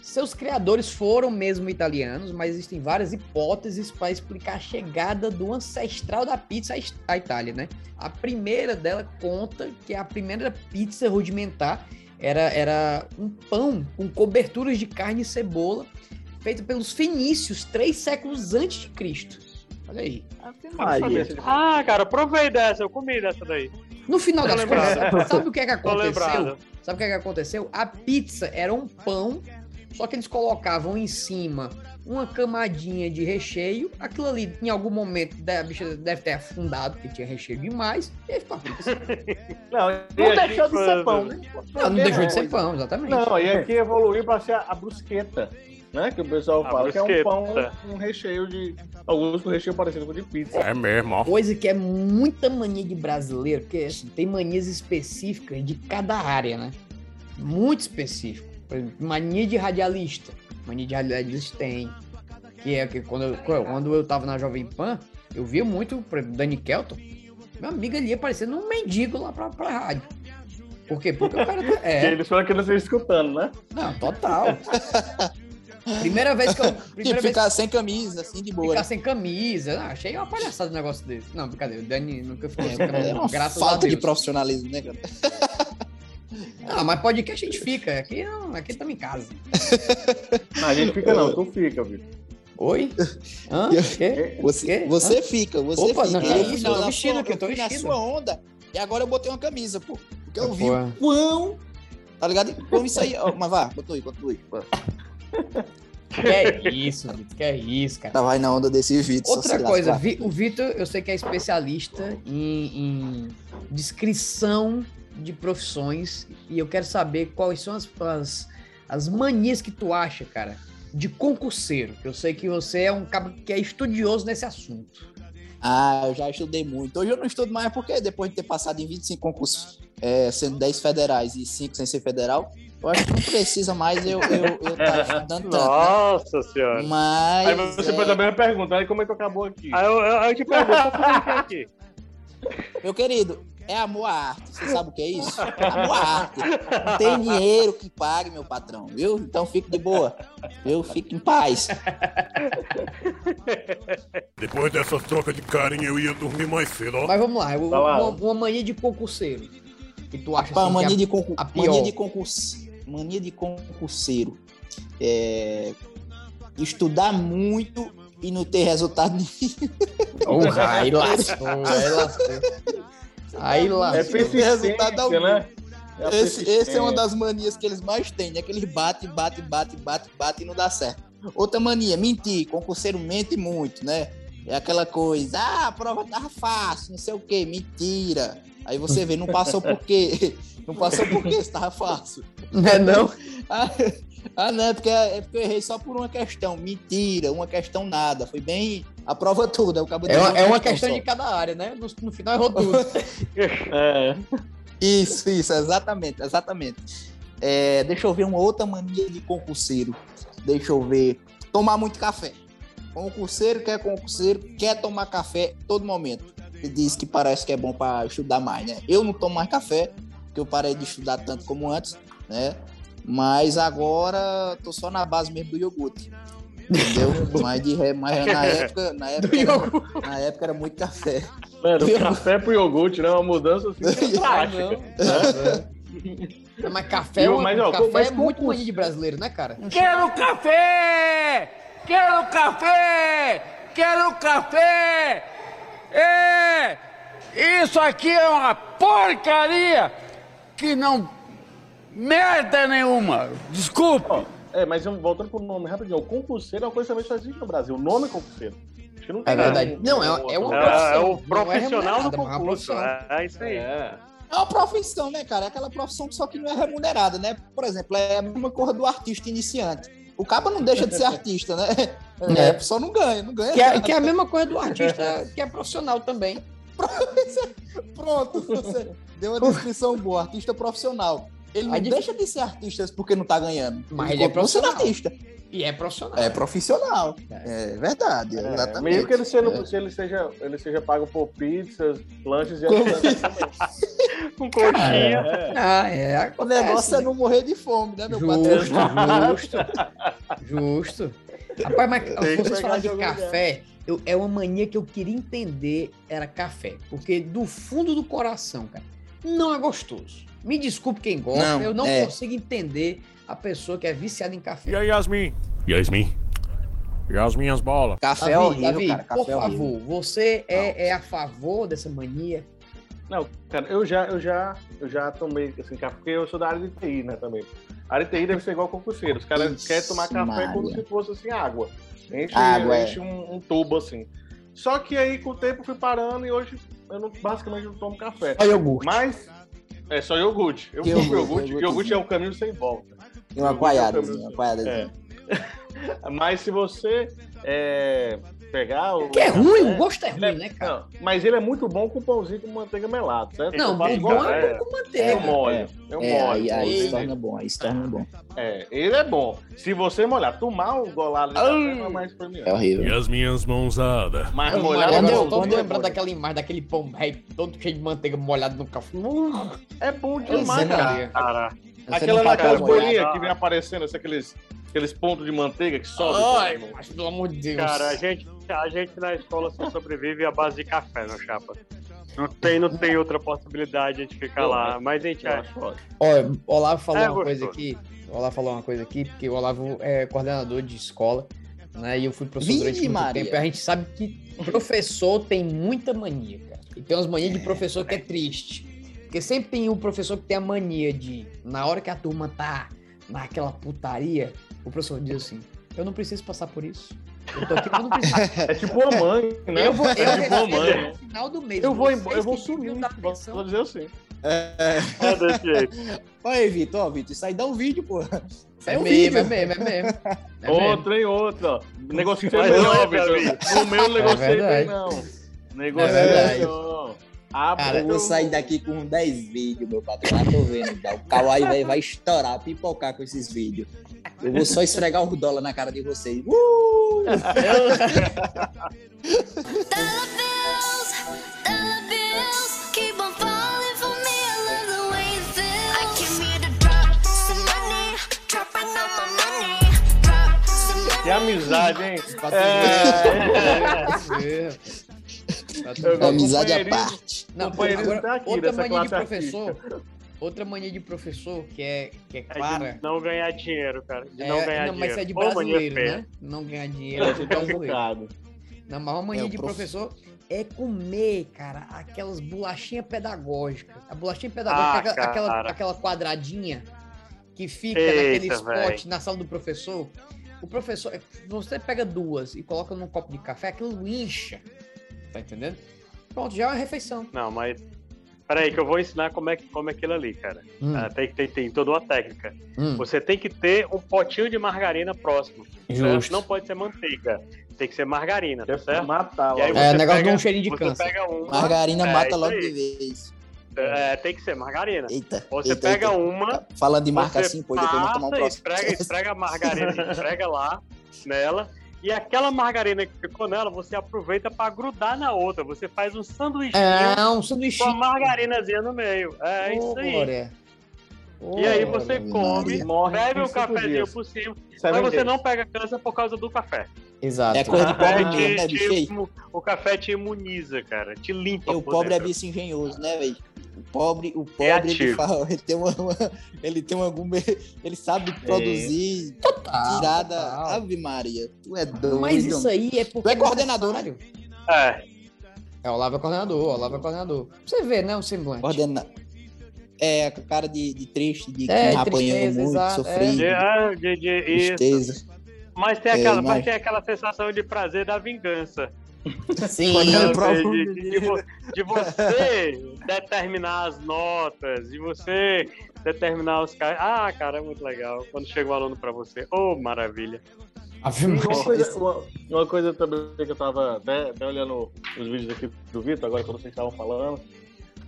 Seus criadores foram mesmo italianos, mas existem várias hipóteses para explicar a chegada do ancestral da pizza à Itália, né? A primeira dela conta que a primeira pizza rudimentar era, era um pão com coberturas de carne e cebola, feito pelos fenícios três séculos antes de Cristo. Olha aí. Maria. Ah, cara, provei dessa, eu comi dessa daí. No final das lembrado. contas, sabe o que é que Tô aconteceu? Sabe o que é que aconteceu? A pizza era um pão só que eles colocavam em cima uma camadinha de recheio. Aquilo ali, em algum momento, a bicha deve ter afundado, porque tinha recheio demais, e aí ficou uma pizza. Não, Não deixou de ser pão, né? Não, não deixou de ser pão, exatamente. Não, e aqui evoluiu para ser a brusqueta, né? Que o pessoal A fala que é um brusqueta. pão com recheio de. Alguns com recheio parecido com o de pizza. É mesmo, ó. Coisa que é muita mania de brasileiro, porque assim, tem manias específicas de cada área, né? Muito específico. Por exemplo, mania de radialista. Mania de radialista tem. Que é que quando eu, quando eu tava na Jovem Pan, eu via muito, por exemplo, Dani Kelton. Meu amigo ali aparecendo um mendigo lá pra, pra rádio. Por quê? Porque o cara tá. É, eles foram ser escutando, né? não, total. Primeira vez que eu. Primeira Tipo, vez ficar sem camisa, assim, de boa. Ficar né? sem camisa. Não, achei uma palhaçada um negócio desse. Não, brincadeira. O Dani nunca ficou sem camisa. É uma graças a falta de profissionalismo, né, cara? Não, mas podcast a gente fica. Aqui não, aqui estamos em casa. Não, a gente fica não, tu fica, Vitor. Oi? Hã? Quê? Você, Quê? você Hã? fica, você Opa, fica. não, que Eu eu tô na vestido aqui, eu tô fui na vestido. sua onda e agora eu botei uma camisa, pô. Porque eu Ah, vi o quão. Tá ligado? Como isso aí. ó, Mas vá, botou aí, botou aí. pô. Que é isso, Vitor? Que é isso, cara? Tá, vai na onda desse só Outra coisa. Vi- o Vitor, eu sei que é especialista em, em descrição de profissões e eu quero saber quais são as, as, as manias que tu acha, cara, de concurseiro. Eu sei que você é um cara que é estudioso nesse assunto. Ah, eu já estudei muito. Hoje eu não estudo mais porque depois de ter passado em 25 concursos, é, sendo 10 federais e 5 sem ser federal, eu acho que não precisa mais eu, eu, eu tá estudando tanto. né? Nossa senhora. Mas. Aí você é, faz a mesma pergunta, aí como é que acabou aqui? Aí eu, eu, eu te pergunto, aqui? Meu querido, é amor à arte. Você sabe o que é isso? Amor à arte. Não tem dinheiro que pague, meu patrão, viu? Então fique de boa. Eu fico em paz. Depois dessas trocas de carinha, eu ia dormir mais cedo, ó. Mas vamos lá, eu- uma, uma mania de concurseiro. Que tu acha Pá, assim, que mania, é de concur... a pior. mania de concurso. Mania de concurseiro. É... Estudar muito e não ter resultado nenhum. Porra, aí lascou, aí lascou. Aí lascou. É persistência, resultado algum. né? É Esse, esse é uma das manias que eles mais têm, né? Que eles bate, bate, bate, bate, bate e não dá certo. Outra mania, mentir. Concurseiro mente muito, né? É aquela coisa, ah, a prova tava fácil, não sei o quê, mentira. Aí você vê, não passou por quê? Não passou por quê, estava fácil. Não é não? Ah, ah, não, é porque, é porque eu errei só por uma questão. Mentira, uma questão nada. Foi bem a prova toda. Eu acabo de É uma, errar é uma questão só. de cada área, né? No, no final errou tudo. É. Isso, isso, exatamente, exatamente. É, deixa eu ver uma outra mania de concurseiro. Deixa eu ver. Tomar muito café. Concurseiro quer concurseiro, quer tomar café todo momento. Diz que parece que é bom para estudar mais, né? Eu não tomo mais café, porque eu parei de estudar tanto como antes, né? Mas agora tô só na base mesmo do iogurte. Entendeu? mas, de, mas na época, na época, era, na época era muito café. Mano, o café pro iogurte, né? Uma mudança assim Ah, não. Não, mas café, é Eu- mas, ó, café mas é muito mania de brasileiro, né, cara? Quero café! Quero café! Quero café! É! Isso aqui é uma porcaria que não. merda nenhuma! Desculpa! É, mas eu- voltando pro nome rapidinho, o concurseiro é uma coisa também existe no Brasil. O nome é concurseiro. Acho que não tem É verdade. Não, é- é uma É, profissão, é o é profissional do mas é uma concurso. É, é isso aí. É. É uma profissão, né, cara? É aquela profissão que só que não é remunerada, né? Por exemplo, é a mesma coisa do artista iniciante. O cabo não deixa de ser artista, né? É, É. só não ganha, não ganha. Que é, nada. que é a mesma coisa do artista que é profissional também. Pronto, você deu uma descrição boa, artista profissional. Ele não deixa de ser artista porque não tá ganhando. Mas ele é continua sendo profissional. artista. E é profissional. É profissional. É verdade, É, exatamente. Mesmo que ele, sendo, É. se ele seja, ele seja pago por pizzas, lanches e Com- ajudantes também. Com coxinha. É. Ah, é. O negócio é não morrer de fome, né, meu Justo, patrão? justo. Justo. Rapaz, mas vocês falaram de café, eu- é uma mania que eu queria entender, era café. Porque do fundo do coração, cara, não é gostoso. Me desculpe quem gosta, Não, eu não é. consigo entender a pessoa que é viciada em café. E aí, Yasmin? Yasmin? E as minhas bolas? Café é Davi, horrível, Davi, cara. por Café é horrível. favor, você é, é a favor dessa mania? Não, cara, eu já, eu já, eu já tomei assim, café, porque eu sou da área de TI, né, também. A TI deve ser igual concurseiro. Os caras Ixi, querem tomar café Maria. como se fosse assim, água. Enche, Água, é. enche um, um tubo assim. Só que aí com o tempo fui parando e hoje eu não, basicamente não tomo café. Só iogurte. Mas é só iogurte. Eu compro iogurte, iogurte. iogurte. É o caminho sem volta. E uma Iogurte é uma coalhadazinha. É. Mas se você é, pegar o. Que é ruim, o gosto é ruim, né, cara? Não, mas ele é muito bom com pãozinho com manteiga melado, certo? Não, o bom é com manteiga. Eu molho. Eu É, molho. aí, aí se torna bom, aí se torna bom. É, ele é bom. Se você molhar, tomar um golado de café é mais pra mim. É horrível. E as minhas mãozadas. Mas Eu, molhar quando eu tô é lembrando daquela imagem daquele pão rei todo cheio de manteiga molhado no café. Uh, É bom demais, não- cara. Aquela molhado. bolinhas que vem aparecendo, assim, aqueles, aqueles pontos de manteiga que sobem. Ai, mas pelo amor de Deus. cara, a gente, a gente na escola só sobrevive à base de café, meu chapa. Não tem, não tem outra possibilidade de ficar Pô, lá. mas- a gente Eu é. Olha, o Olavo falou É, uma coisa aqui. O Olavo falou uma coisa aqui, porque o Olavo é coordenador de escola, né? E eu fui professor durante Vixe, muito Maria. tempo. E a gente sabe que professor tem muita mania, cara. E tem umas manias de professor que é triste. Porque sempre tem o professor que tem a mania de, na hora que a turma tá naquela putaria, o professor diz assim: Eu não preciso passar por isso. Eu tô aqui, mas não preciso. É tipo uma mãe, né? Eu vou, eu é tipo recebo mãe. no final do mês. Eu vou, embora, eu vou sumir. Vou dizer assim. É. É desse jeito. Olha aí, Vitor, ó, Vitor, isso aí dá um vídeo, pô. Isso aí É é um mesmo, vídeo. é mesmo, é mesmo. É mesmo. Outra e outra, ó. Negociei melhor, Vitor. O meu negociei verdade. bem, não. Negociei verdade. melhor. Ah, Cara, eu vou sair daqui com 10 vídeos, meu patrão. Já tô vendo. já. O Kawaii vai, vai estourar, pipocar com esses vídeos. Eu vou só esfregar o dólar na cara de vocês. Uh! Que amizade, hein? É. Amizade à parte. Não, agora, tá aqui, outra mania de professor, artística. outra mania de professor que é, que é É clara. de não ganhar dinheiro, cara. De É, não ganhar não, mas dinheiro. isso é de brasileiro, feia. né? Não ganhar dinheiro. É é brasileiro. complicado. Não, mas uma mania É, de prof- professor é comer, cara, aquelas bolachinhas pedagógicas. A bolachinha pedagógica Ah, é aquela, aquela, cara. aquela quadradinha que fica Eita, naquele spot véi. na sala do professor. O professor, você pega duas e coloca num copo de café, aquilo incha. Tá entendendo? Pronto, já é uma refeição. Não, mas. Peraí, que eu vou ensinar como é, que- como é aquilo ali, cara. Hum. Ah, tem, tem, tem toda uma técnica. Hum. Você tem que ter um potinho de margarina próximo. certo? Justo. Não pode ser manteiga. Tem que ser margarina, tá certo? matar E. É, você negócio de pega- um cheirinho de câncer. uma. Margarina é, mata logo aí. de vez. É, tem que ser margarina. Eita. Você eita, pega eita. uma. Falando de marca assim, pô, depois não tomar um esfrega, processo. esfrega a margarina, esfrega lá nela. E aquela margarina que ficou nela, você aproveita pra grudar na outra. Você faz um sanduichinho É, um com a margarinazinha no meio. É isso aí. Glória. E aí você come. Morre bebe em um cafezinho dias. por cima. Seven Mas você days. não pega câncer por causa do café. Exato. É coisa de O pobre mesmo, né, te, bicho? o café te imuniza, cara. Te limpa. E o pobre é dentro. bicho engenhoso, né, velho? O pobre, o pobre, É ele, fala, ele tem uma, uma- ele tem alguma, ele sabe produzir Total, tirada. total. Ave Maria, tu é doido. Mas isso aí é porque. Tu é coordenador, necessário. É. É, o Olavo é coordenador, o Olavo é coordenador. Você vê, né, o semblante. Ordena... É, com cara de, de triste, de É, quem apanhou muito, exato, sofrido, De, ah, de, de, isso. tristeza. Mas tem, É, aquela, mas imagina. tem aquela sensação de prazer da vingança. Sim. De, de, de você determinar as notas, de você determinar os caras. Ah, cara, é muito legal. Quando chega um aluno pra você, oh, maravilha. Uma coisa, uma, uma coisa também que eu tava até, até olhando os vídeos aqui do Vitor, agora quando vocês estavam falando,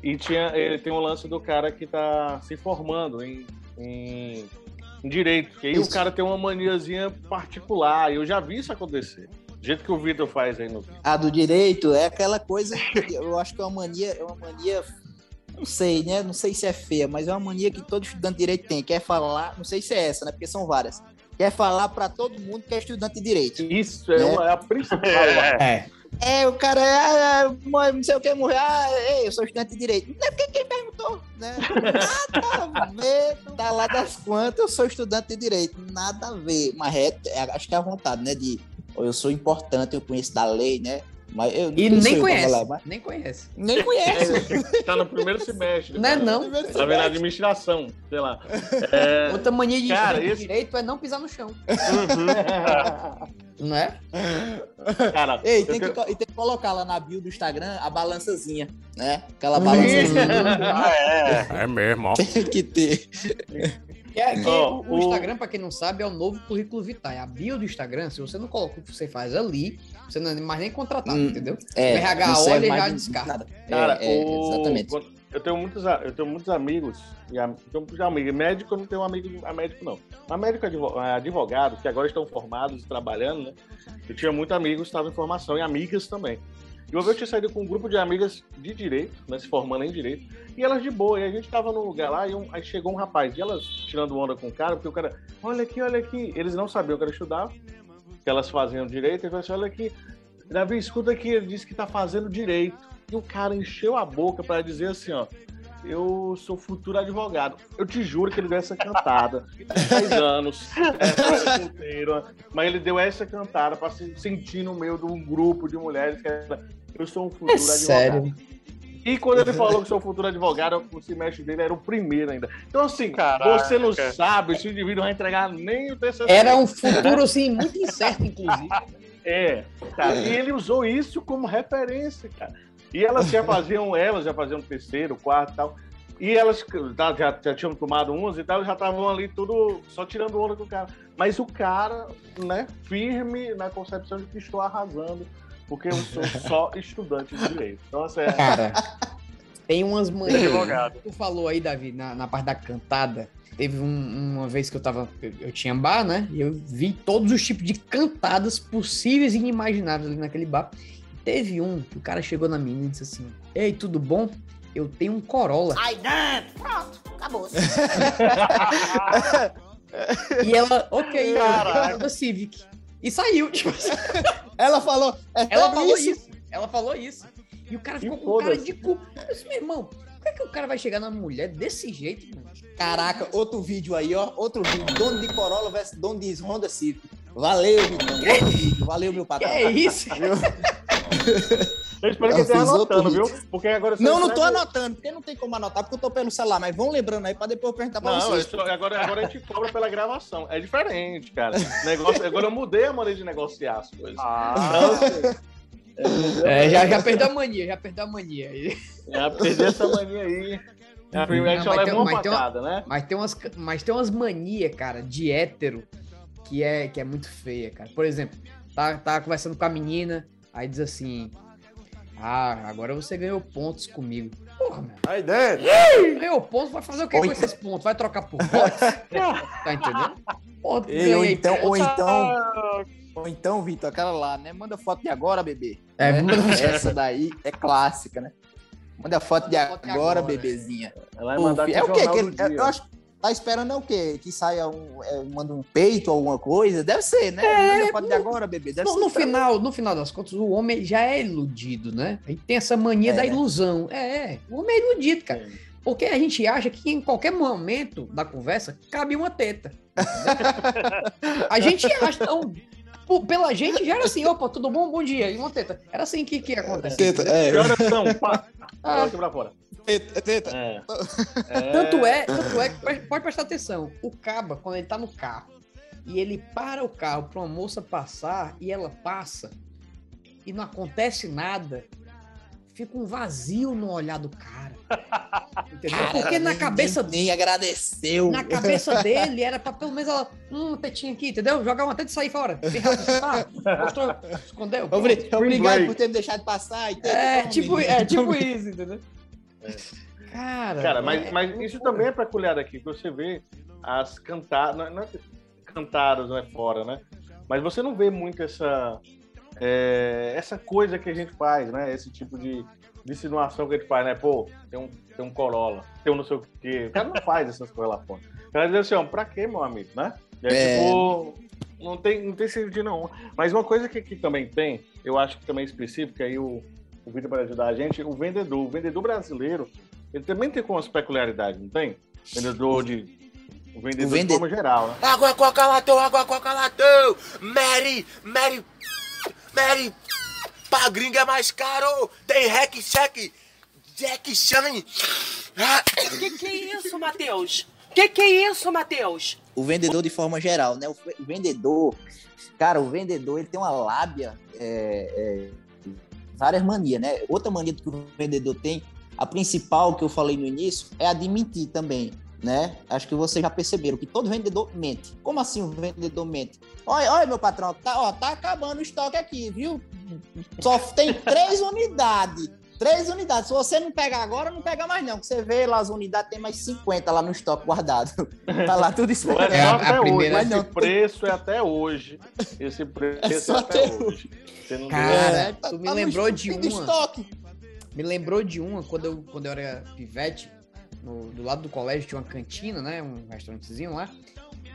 e tinha, ele tem um lance do cara que tá se formando em, em, em direito, que aí Isso. o cara tem uma maniazinha particular, eu já vi isso acontecer. Do jeito que o Vitor faz aí no vídeo. A do direito é aquela coisa que eu acho que é uma mania, é uma mania, não sei, né? Não sei se é feia, mas é uma mania que todo estudante de direito tem. Quer falar, não sei se é essa, né? Porque são várias. Quer falar pra todo mundo que é estudante de direito. Isso é, Né? uma, é a principal. É. É, o cara, ah, ah, não sei o que, morrer, ah, ei, eu sou estudante de direito. Não é porque quem perguntou, né? Nada a ver, tá lá das quantas, eu sou estudante de direito. Nada a ver, mas é, é- acho que é a vontade, né, de, eu sou importante, eu conheço da lei, né? Mas eu, E nem conhece. falar, mas- Nem conhece. Nem conhece. Tá no primeiro semestre. Não é não. Tá vendo a administração, sei lá. É, Outra mania de Cara, de esse- direito é não pisar no chão. Uhum. Não é? Cara, Ei, tem que, tenho- co- e tem que colocar lá na bio do Instagram a balançazinha, né? Aquela balançazinha. Ah, é. É mesmo, ó. tem que ter. Que é- que Ó, o, o o- Instagram, pra quem não sabe, é o novo currículo vitae. A bio do Instagram, se você não coloca o que você faz ali, você não é mais nem contratado, Hum, entendeu? É, o RH olha e mais já de descarta. nada. Cara, é, é, o- exatamente. Eu tenho muitos, eu tenho muitos amigos, e tenho muitos amigos. Médico, eu não tenho um amigo a médico, não. Mas médico eh, advogado, que agora estão formados e trabalhando, né? Eu tinha muitos amigos que estavam em formação, e amigas também. E uma vez eu tinha saído com um grupo de amigas de direito, né, se formando em direito, e elas de boa. E a gente tava num lugar lá, e um- aí chegou um rapaz, e elas tirando onda com o cara, porque o cara, olha aqui, olha aqui. Eles não sabiam que era estudar, que elas faziam direito, e falou assim: olha aqui, Davi, escuta aqui, ele disse que tá fazendo direito. E o cara encheu a boca para dizer assim, ó. Eu sou futuro advogado. Eu te juro que ele deu essa cantada. Ele tem 10 anos, é, solteiro, mas ele deu essa cantada para se sentir no meio de um grupo de mulheres que era, eu sou um futuro É advogado. sério. E quando ele falou que sou futuro advogado, o semestre dele era o primeiro ainda. Então, assim, Caraca. você não sabe, esse indivíduo não vai entregar nem o TCC. Era um futuro, assim, muito incerto, inclusive. É, cara, e ele usou isso como referência, cara. E elas já faziam, elas já faziam terceiro, quarto e tal. E elas tá, já, já tinham tomado umas e tal, já estavam ali tudo só tirando onda com o cara. Mas o cara, né, firme na concepção de que estou arrasando, porque eu sou só estudante de direito. Então, assim, é, Cara, tem umas. Advogado. Tu falou aí, Davi, na, na parte da cantada. Teve um- uma vez que eu tava. Eu, eu tinha bar, né? E eu vi todos os tipos de cantadas possíveis e inimagináveis ali naquele bar. Teve um que o cara chegou na menina e disse assim: Ei, tudo bom? Eu tenho um Corolla. Ai, dentro. Pronto, acabou. E ela, ok, eu Caraca. tenho da Civic. E saiu. Tipo assim. Ela falou. É Ela falou isso. Ela falou isso. E o cara ficou com cara de cu. Eu disse, meu irmão, como é que o cara vai chegar na mulher desse jeito, mano? Caraca, outro vídeo aí, ó. Outro vídeo. Dono de Corolla versus dono de Honda Civic. Valeu, Vitão. Outro vídeo. Valeu, meu Que patrão. é isso? eu espero que Eu tenha fiz outro anotando, viu? Porque agora... Não, não você tô vai- anotando, porque não tem como anotar, porque eu tô pelo celular. Mas vão lembrando aí pra depois eu perguntar pra Não, vocês. isso- agora, agora a gente cobra pela gravação. É diferente, cara. Negócio, agora eu mudei a maneira de negociar as coisas. Ah, Então, mudei a É, já, já maneira- perdeu a mania, já perdeu a mania. Já perdi essa mania aí. A primeira Não, mas tem- uma mas tem uma- né? Mas tem umas, mas tem umas manias, cara, de hétero que é, que é muito feia, cara. Por exemplo, tá, tá conversando com a menina, aí diz assim: Ah, agora você ganhou pontos comigo. Porra, meu. Aí dentro. Ganhou pontos, vai fazer o que com esses pontos? Vai trocar por votos? tá entendendo? Porra, Ei, ou então, ou então, ou então, Vitor, aquela lá, né? Manda foto de agora, bebê. É, Né? manda- Essa daí é clássica, né? Manda foto de Foto de agora, agora. bebezinha. Ela vai Pô, mandar pro é o quê? Que ele- dia. eu acho tá esperando é o quê? Que saia um, é, manda um peito ou alguma coisa? Deve ser, né? É, Manda foto de agora, bebê. Deve No, ser no final, no final das contas, o homem já é iludido, né? A gente tem essa mania É, da né? ilusão. É, é, o homem é iludido, cara. Porque a gente acha que em qualquer momento da conversa cabe uma teta. a gente acha, então, pô, pela gente já era assim, opa, tudo bom? Bom dia. E uma teta. Era assim que, que acontece. Teta, é. Que horas são? Pá. Ah. Pra fora. Teta, teta. É. Tanto é, tanto é que pode prestar atenção. O caba, quando ele tá no carro e ele para o carro pra uma moça passar e ela passa e não acontece nada, fica um vazio no olhar do cara. Entendeu? Cara, Porque na cabeça nem, nem agradeceu. na cabeça dele era pra pelo menos ela, hum, tetinha aqui, entendeu? Jogar uma teta e sair fora. Tá? Mostrou, escondeu. Obrigado por ter me deixado passar. E ter- É, tome. tipo, é tipo isso, entendeu? Cara, Cara, mas, é- mas isso também é peculiar aqui, que você vê as cantadas, não, é- não é cantadas, não é fora, né? Mas você não vê muito essa, é, essa coisa que a gente faz, né? Esse tipo de insinuação que a gente faz, né? Pô, tem um, tem um Corolla, tem um não sei o quê. O cara não faz essas coisas lá fora. O cara diz assim, ó, pra quê, meu amigo, né? E aí, É. tipo, não tem, não tem sentido não. Mas uma coisa que, que também tem, eu acho que também é específica, aí o, o Vitor para ajudar a gente, o vendedor. O vendedor brasileiro, ele também tem com as peculiaridades, não tem? Vendedor de. O vendedor O vende- de forma geral, né? Água, coca, latão, água, coca, latão. Mary, Mary, Mary, pra gringa é mais caro. Tem hack, check, Jack Chan. Ah, Que que é isso, Matheus? Que que é isso, Matheus? o vendedor de forma geral, né? O vendedor, cara, o vendedor ele tem uma lábia, é, é, várias manias, né? Outra mania que o vendedor tem, a principal que eu falei no início, é a de mentir também, né? Acho que vocês já perceberam que todo vendedor mente. Como assim o vendedor mente? Olha, olha meu patrão, tá, ó, tá acabando o estoque aqui, viu? Só tem três unidades. Três unidades. Se você não pegar agora, não pega mais não. Você vê lá as unidades, tem mais 50 lá no estoque guardado. Tá lá tudo é esperando. só até hoje, esse não, preço é até hoje. Esse preço É é, só até hoje. Você não Cara, tem- tu me tá lembrou de uma. estoque. Me lembrou de uma quando eu, quando eu era pivete, no- do lado do colégio tinha uma cantina, né? Um restaurantezinho lá.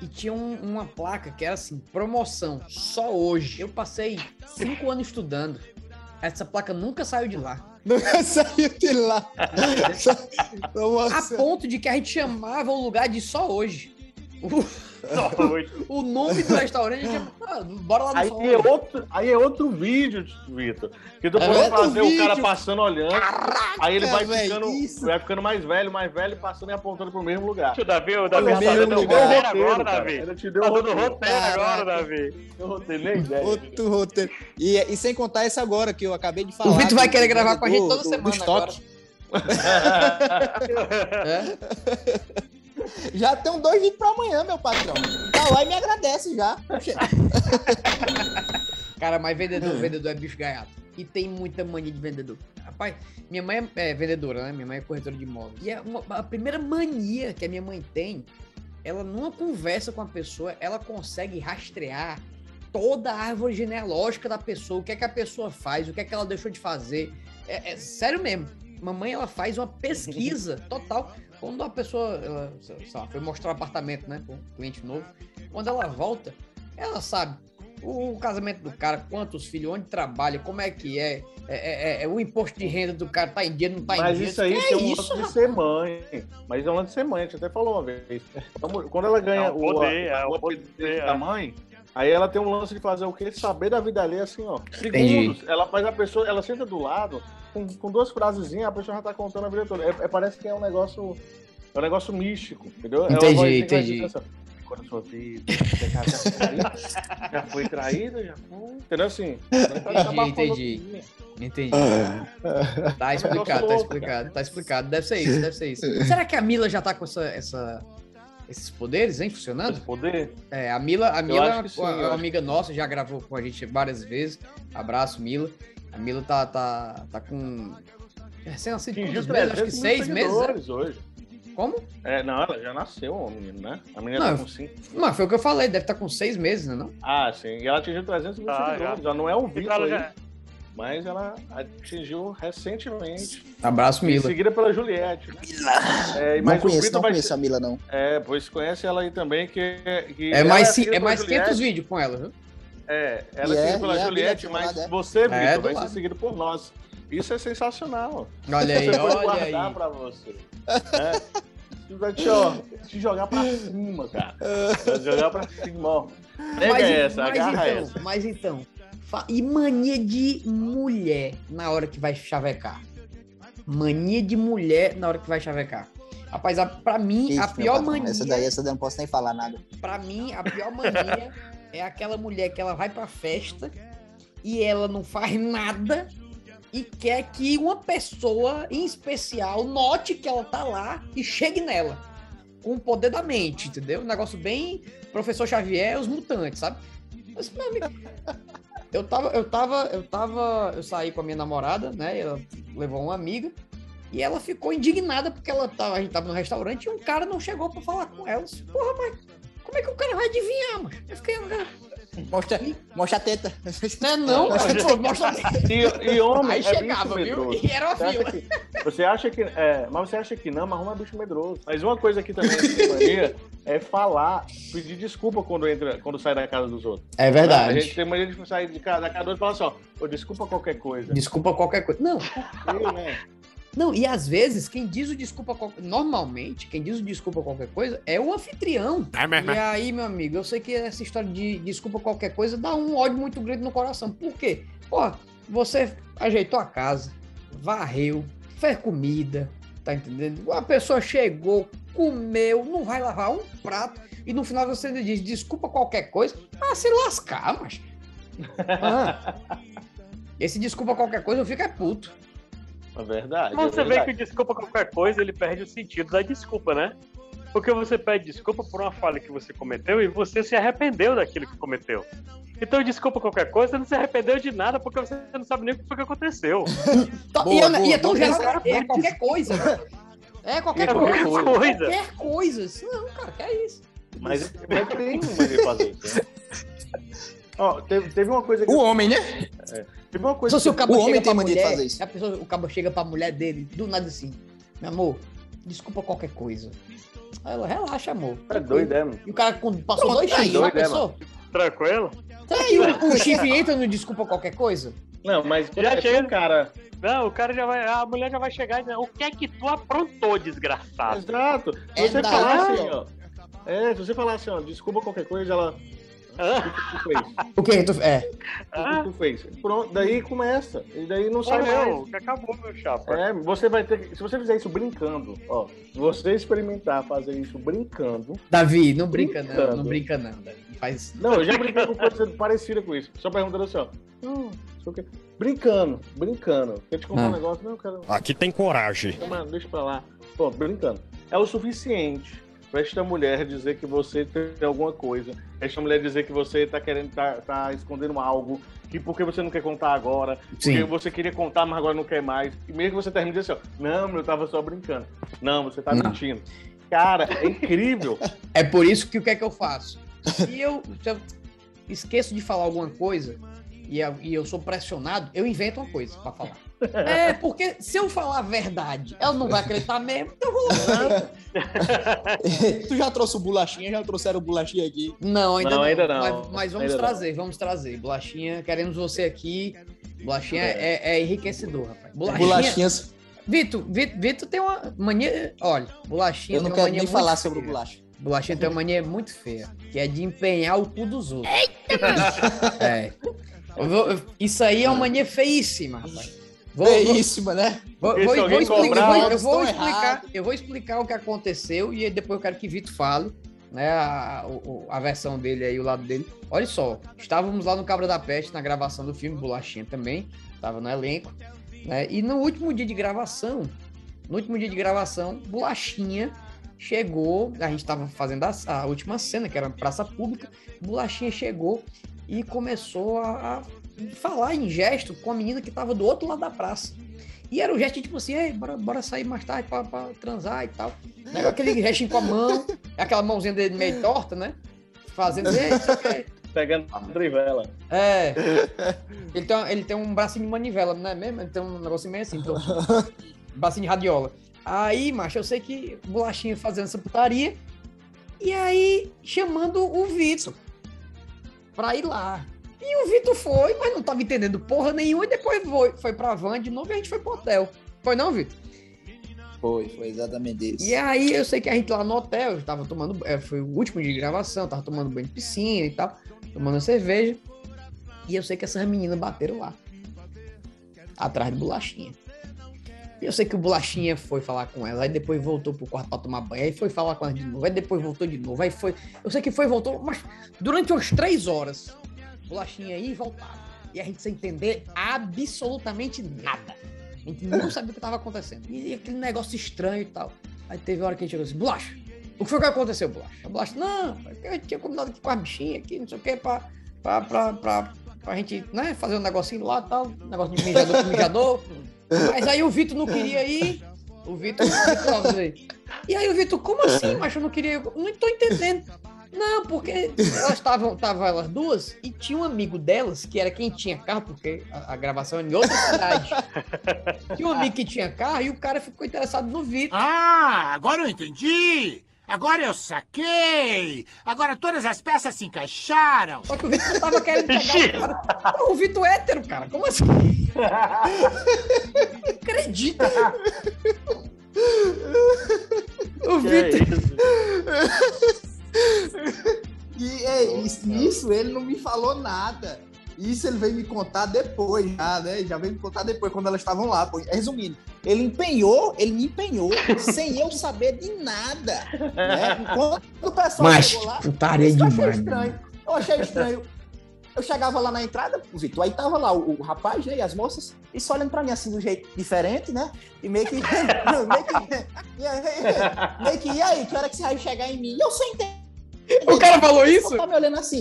E tinha um- uma placa que era assim, promoção, só hoje. Eu passei cinco anos estudando. Essa placa nunca saiu de lá. Nunca saiu de lá. A ponto de que a gente chamava o lugar de só hoje. O, o nome do restaurante, chamava, ah, bora lá no Aí é, outro, aí é outro vídeo, Vitor. Que tu É fazer o cara vídeo. passando olhando. aí ele vai velho, ficando, isso. vai ficando mais velho, mais velho, passando e apontando pro mesmo lugar. O Davi, o Davi tá dando roteiro roteiro, agora, cara. Davi. Ele te deu Tá roteiro. roteiro agora, Caraca. Davi. Eu tenho nem ideia. Outro roteiro. E, e sem contar esse agora que eu acabei de falar. O Vitor vai do- querer gravar com a gente toda do- semana do estoque. Já tem dois vídeos pra amanhã, meu patrão. Tá lá e me agradece já. Cara, mas vendedor, vendedor é bicho gaiato. E tem muita mania de vendedor. Rapaz, minha mãe é, é vendedora, né? Minha mãe é corretora de imóveis. E é uma- a primeira mania que a minha mãe tem, ela numa conversa com a pessoa, ela consegue rastrear toda a árvore genealógica da pessoa, o que é que a pessoa faz, o que é que ela deixou de fazer. É, é sério mesmo. Mamãe, ela faz uma pesquisa total. Quando a pessoa, ela, sei lá, foi mostrar o apartamento, né, para um cliente novo, quando ela volta, ela sabe o casamento do cara, quantos filhos, onde trabalha, como é que é, é, é- é- o imposto de renda do cara tá em dia, não tá em Mas dia. isso aí Que tem é um isso, lance de ser mãe. Mas é um lance de ser mãe, a gente até falou uma vez. Quando ela ganha É o poder, a- é o o poder, é. da mãe, aí ela tem um lance de fazer o quê? Saber da vida alheia assim, ó. Entendi. Segundos. Ela faz a pessoa, ela senta do lado, com, com duas frasezinhas, a pessoa já tá contando a vida toda. É, é- parece que é um negócio. É um negócio místico, entendeu? É Entendi, vai entendi. assim, Quando a sua vida, você já foi traída, já foi traída, já foi. Entendeu assim? Entendi, entendi. Entendi. Tá explicado, tá explicado, tá explicado. Deve ser isso, deve ser isso. Será que a Mila já tá com essa, essa- esses poderes, hein, funcionando? Esse poder? É, a Mila, a Mila é sim, acho. amiga nossa, já gravou com a gente várias vezes. Abraço, Mila. A Mila tá, tá, tá com. É, sei lá, sei Atingiu quantos meses, acho que 300 mil seis meses. seguidores hoje. Como? É, não, ela já nasceu, a menina, né? A menina Não, tá com 5. Mas foi o que eu falei, deve estar com seis meses, né? Não? Ah, sim. E ela atingiu 300 mil Ah, seguidores. já. Já. não é um vídeo Ela aí. já- Mas ela atingiu recentemente. Abraço, Em Mila. seguida pela Juliette. né? É, e Não mas o conheço, não conheço ser- a Mila, não. É, pois conhece ela aí também, que, que É mais, é mais 500 Juliette. vídeos com ela, viu? É, ela E é é- seguida pela é a Juliette, mas é? você, É, Vitor, do vai lado. ser seguido por nós. Isso é sensacional. Olha aí, você pode olha guardar aí. pra você. É. Vai te, ó, te jogar pra cima, cara. Vai jogar pra cima, ó. Pega Mas, essa, mas agarra então, essa. mas então. E mania de mulher na hora que vai chavecar? Mania de mulher na hora que vai chavecar. Rapaz, a, pra mim, Ixi, a pior patrão, mania. Essa daí, essa daí eu não posso nem falar nada. Pra mim, a pior mania é aquela mulher que ela vai pra festa e ela não faz nada e quer que uma pessoa em especial note que ela tá lá e chegue nela. Com o poder da mente, entendeu? Um negócio bem professor Xavier, os mutantes, sabe? Mas, meu amigo, eu tava, eu tava, eu tava, eu saí com a minha namorada, né? Ela levou uma amiga e ela ficou indignada porque ela tava, a gente tava no restaurante e um cara não chegou pra falar com ela. Porra, mas como é que o cara vai adivinhar, mano? Eu fiquei, Mostra, mostra a teta. Não, não, pô, mostra a teta. E, e homem Aí é chegava, bicho viu? E era uma Você acha fila. que- Você acha que. É, mas você acha que não, mas homem é bicho medroso. Mas uma coisa que também tem mania é falar, pedir desculpa quando, entra, quando sai da casa dos outros. É verdade. A gente tem mania de sair de casa, da casa dos outros e falar assim, ó, "Ô, desculpa qualquer coisa. Desculpa qualquer coisa. Não, Ei, né? Não, e às vezes quem diz o desculpa normalmente, quem diz o desculpa qualquer coisa é o anfitrião. E aí, meu amigo, eu sei que essa história de desculpa qualquer coisa dá um ódio muito grande no coração. Por quê? Pô, você ajeitou a casa, varreu, fez comida, tá entendendo? A pessoa chegou, comeu, não vai lavar um prato e no final você ainda diz desculpa qualquer coisa. Ah, se lascar, mas. Ah. Esse desculpa qualquer coisa eu fico é puto. É verdade. Você é vê verdade. que o desculpa qualquer coisa, ele perde o sentido da desculpa, né? Porque você pede desculpa por uma falha que você cometeu e você se arrependeu daquilo que cometeu. Então, desculpa qualquer coisa, você não se arrependeu de nada porque você não sabe nem o que foi que aconteceu. Tá- e, é, e é tão geral, é qualquer coisa. cara. É qualquer, É qualquer coisa. coisa. Qualquer coisa. Não, cara, que é isso? Mas, mas tem uma de fazer isso. né? Ó, teve, teve uma coisa que. O homem, né? É, uma coisa Só se o cabo O homem chega tem de mulher, fazer isso. A pessoa, o cabo chega pra mulher dele, do nada assim, meu amor, desculpa qualquer coisa. Aí ela, relaxa, amor. É doido, é, mano. E o cara passou Pronto, dois tá chifres, já doido, é, pensou? Tranquilo? Aí o, o chifre entra no desculpa qualquer coisa? Não, mas Já é chega. cara. Não, o cara já vai. A mulher já vai chegar e dizer, o que é que tu aprontou, desgraçado? Exato. Se É você da- falar assim, ó. É, se você falar assim, ó, desculpa qualquer coisa, ela. O que tu fez? O que tu é? O que tu fez? Pronto, daí começa. E daí não sai Morreu, mais. que acabou, meu chapa. É, você vai ter que. Se você fizer isso brincando, ó. Se você experimentar fazer isso brincando. Davi, não brinca não, Brincando. não brinca não, Davi. Não faz isso. Não, eu já brinquei com coisa parecida com isso. Só perguntando assim, ó. Não, não quê. Brincando, brincando. Quer te contar Ah. um negócio? Não, eu quero. Aqui tem coragem. Mano, deixa pra lá. Pô, brincando. É o suficiente pra esta mulher dizer que você tem alguma coisa. Esta mulher dizer que você tá querendo, tá, tá escondendo algo. Que porque você não quer contar agora. Sim. Porque você queria contar, mas agora não quer mais. E mesmo que você termine dizendo assim, ó. Não, eu tava só brincando. Não, você tá Não. mentindo. Cara, é incrível. É por isso que o que é que eu faço? Se eu, se eu esqueço de falar alguma coisa e eu, sou pressionado, eu invento uma coisa pra falar. É, porque se eu falar a verdade, ela não vai acreditar mesmo, então eu vou lá. tu já trouxe o bolachinha? Já trouxeram o bolachinha aqui? Não, ainda Não, não. ainda não. Mas, mas vamos Ainda não. trazer, vamos trazer. Bolachinha, queremos você aqui. Bolachinha é, é enriquecedor, rapaz. Bolachinha. Bolachinhas. Vitor, Vitor, Vitor tem uma mania. Olha, bolachinha. Eu não quero mania nem falar sobre o feia. bolacha. Bolachinha tem uma mania muito feia, que é de empenhar o cu dos outros. É. Vou- eu- isso aí é uma mania feíssima, rapaz. Vou, vou- Feíssima, né? Vou, vou- vou explicar, cobrar, eu vou- explicar, eu vou explicar o que aconteceu e aí depois eu quero que Vitor fale, né, a, a versão dele aí, o lado dele. Olha só, estávamos lá no Cabra da Peste na gravação do filme, Bolachinha também, estava no elenco, né, e no último dia de gravação, no último dia de gravação, Bolachinha chegou, a gente estava fazendo a, a última cena, que era praça pública, Bolachinha chegou e começou a, a falar em gesto com a menina que estava do outro lado da praça. E era o gesto tipo assim, Ei, bora, bora sair mais tarde pra, pra transar e tal. Né? Aquele gestinho com a mão, aquela mãozinha dele meio torta, né? Fazendo, isso aqui. Pegando a trivela. É. Ele tem, ele tem um bracinho de manivela, não é mesmo? Ele tem um negocinho meio assim, então, bracinho de radiola. Aí, macho, eu sei que bolachinha fazendo essa putaria. E aí, chamando o Vitor pra ir lá. E o Vitor foi, mas não tava entendendo porra nenhuma. E depois foi, foi pra van de novo e a gente foi pro hotel. Foi não, Vitor? Foi, foi exatamente isso. E aí eu sei que a gente lá no hotel, eu tava tomando. é, foi o último dia de gravação, tava tomando banho de piscina e tal, tomando cerveja. E eu sei que essas meninas bateram lá. Atrás de bolachinha. E eu sei que o bolachinha foi falar com ela, aí depois voltou pro quarto pra tomar banho, aí foi falar com ela de novo, aí depois voltou de novo, aí foi. Eu sei que foi voltou, mas durante umas três horas, bolachinha ia e voltava. E a gente sem entender absolutamente nada. A gente não sabia o que estava acontecendo. E aquele negócio estranho e tal. Aí teve hora que a gente chegou assim, Bolacha, o que foi que aconteceu, Bolacha? A Bolacha, não, a gente tinha combinado aqui com as bichinhas aqui, não sei o que, pra, pra, pra, pra, pra gente, né, fazer um negocinho lá e tal, um negócio de mijador com mijador. Mas aí o Vitor não queria ir, o Vitor, aí. e aí o Vitor, como assim, mas eu não queria ir? Eu Não tô entendendo. Não, porque elas estavam estavam elas duas e tinha um amigo delas, que era quem tinha carro, porque a, a gravação era em outra cidade. Tinha um amigo que tinha carro e o cara ficou interessado no Vitor. Ah, agora eu entendi! Agora eu saquei! Agora todas as peças se encaixaram! Só que o Vitor tava querendo pegar o cara. O Vitor é hétero, cara. Como assim? Não acredita. O Vitor. E é, isso, nisso ele não me falou nada. Isso ele veio me contar depois, já, né? Já veio me contar depois, quando elas estavam lá. Resumindo, ele empenhou, ele me empenhou sem eu saber de nada. Né? Quando o pessoal Mas, chegou lá, putaria isso eu achei estranho. Eu achei estranho. Eu chegava lá na entrada, Vitor, aí tava lá o, o rapaz né, e as moças, e só olhando pra mim assim, de um jeito diferente, né? E meio que. meio que. E aí, meio que, e aí, que hora que você vai chegar em mim? E eu entender. O cara falou isso? Tá me olhando assim.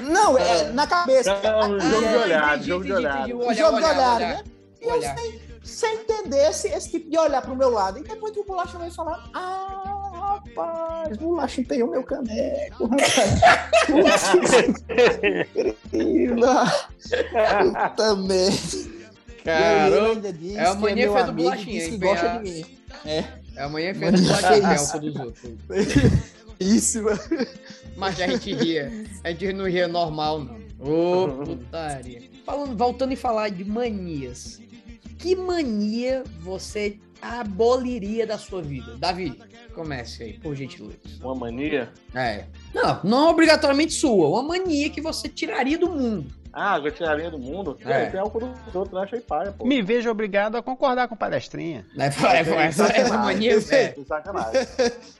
Não, é na cabeça. Não, jogo de É, olhar, entendi, jogo de entendi, olhar. jogo de olhar, olhar, olhar. né? E eu sem, sem entender esse, esse tipo de olhar pro meu lado. E depois que o Bolacha veio falar, ah, rapaz, o Bolacha empenhou meu caneco, rapaz. Puta merda. Caramba, é a mania meu feia do bolachinha, que gosta de mim. É. É a manhã feia do Mania bolachinha, é o dos outros. Isso, mano. Mas a gente ria. A gente não ria normal, não. Ô, putaria. Falando, voltando e falar de manias. Que mania você aboliria da sua vida? Davi, comece aí, por gentileza. Uma mania? É. Não, não obrigatoriamente sua. Uma mania que você tiraria do mundo. Ah, eu tiraria do mundo? É. Tem álcool dos outros, achei paia, pô. Me vejo obrigado a concordar com o palestrinha. É, é, essa, essa mania é. Sacanagem.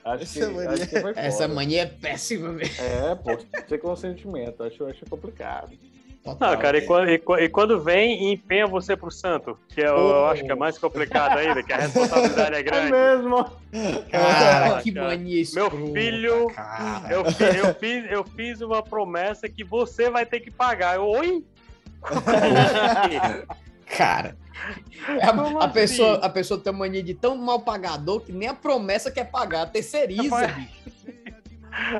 Acho que, Essa mania- acho que foi Essa mania é péssima mesmo. É, pô, sem consentimento. Acho, acho complicado. Não, cara, e quando, e qua- e quando vem e empenha você pro santo, que eu, eu acho que é mais complicado ainda, que a responsabilidade é grande. mesmo. Cara, Ah, que cara. mania Meu escrota, filho, cara. eu, eu fiz, eu fiz uma promessa que você vai ter que pagar. Eu, Oi? Cara. A, a assim? pessoa, a pessoa tem uma mania de tão mal pagador que nem a promessa quer pagar, terceiriza, bicho.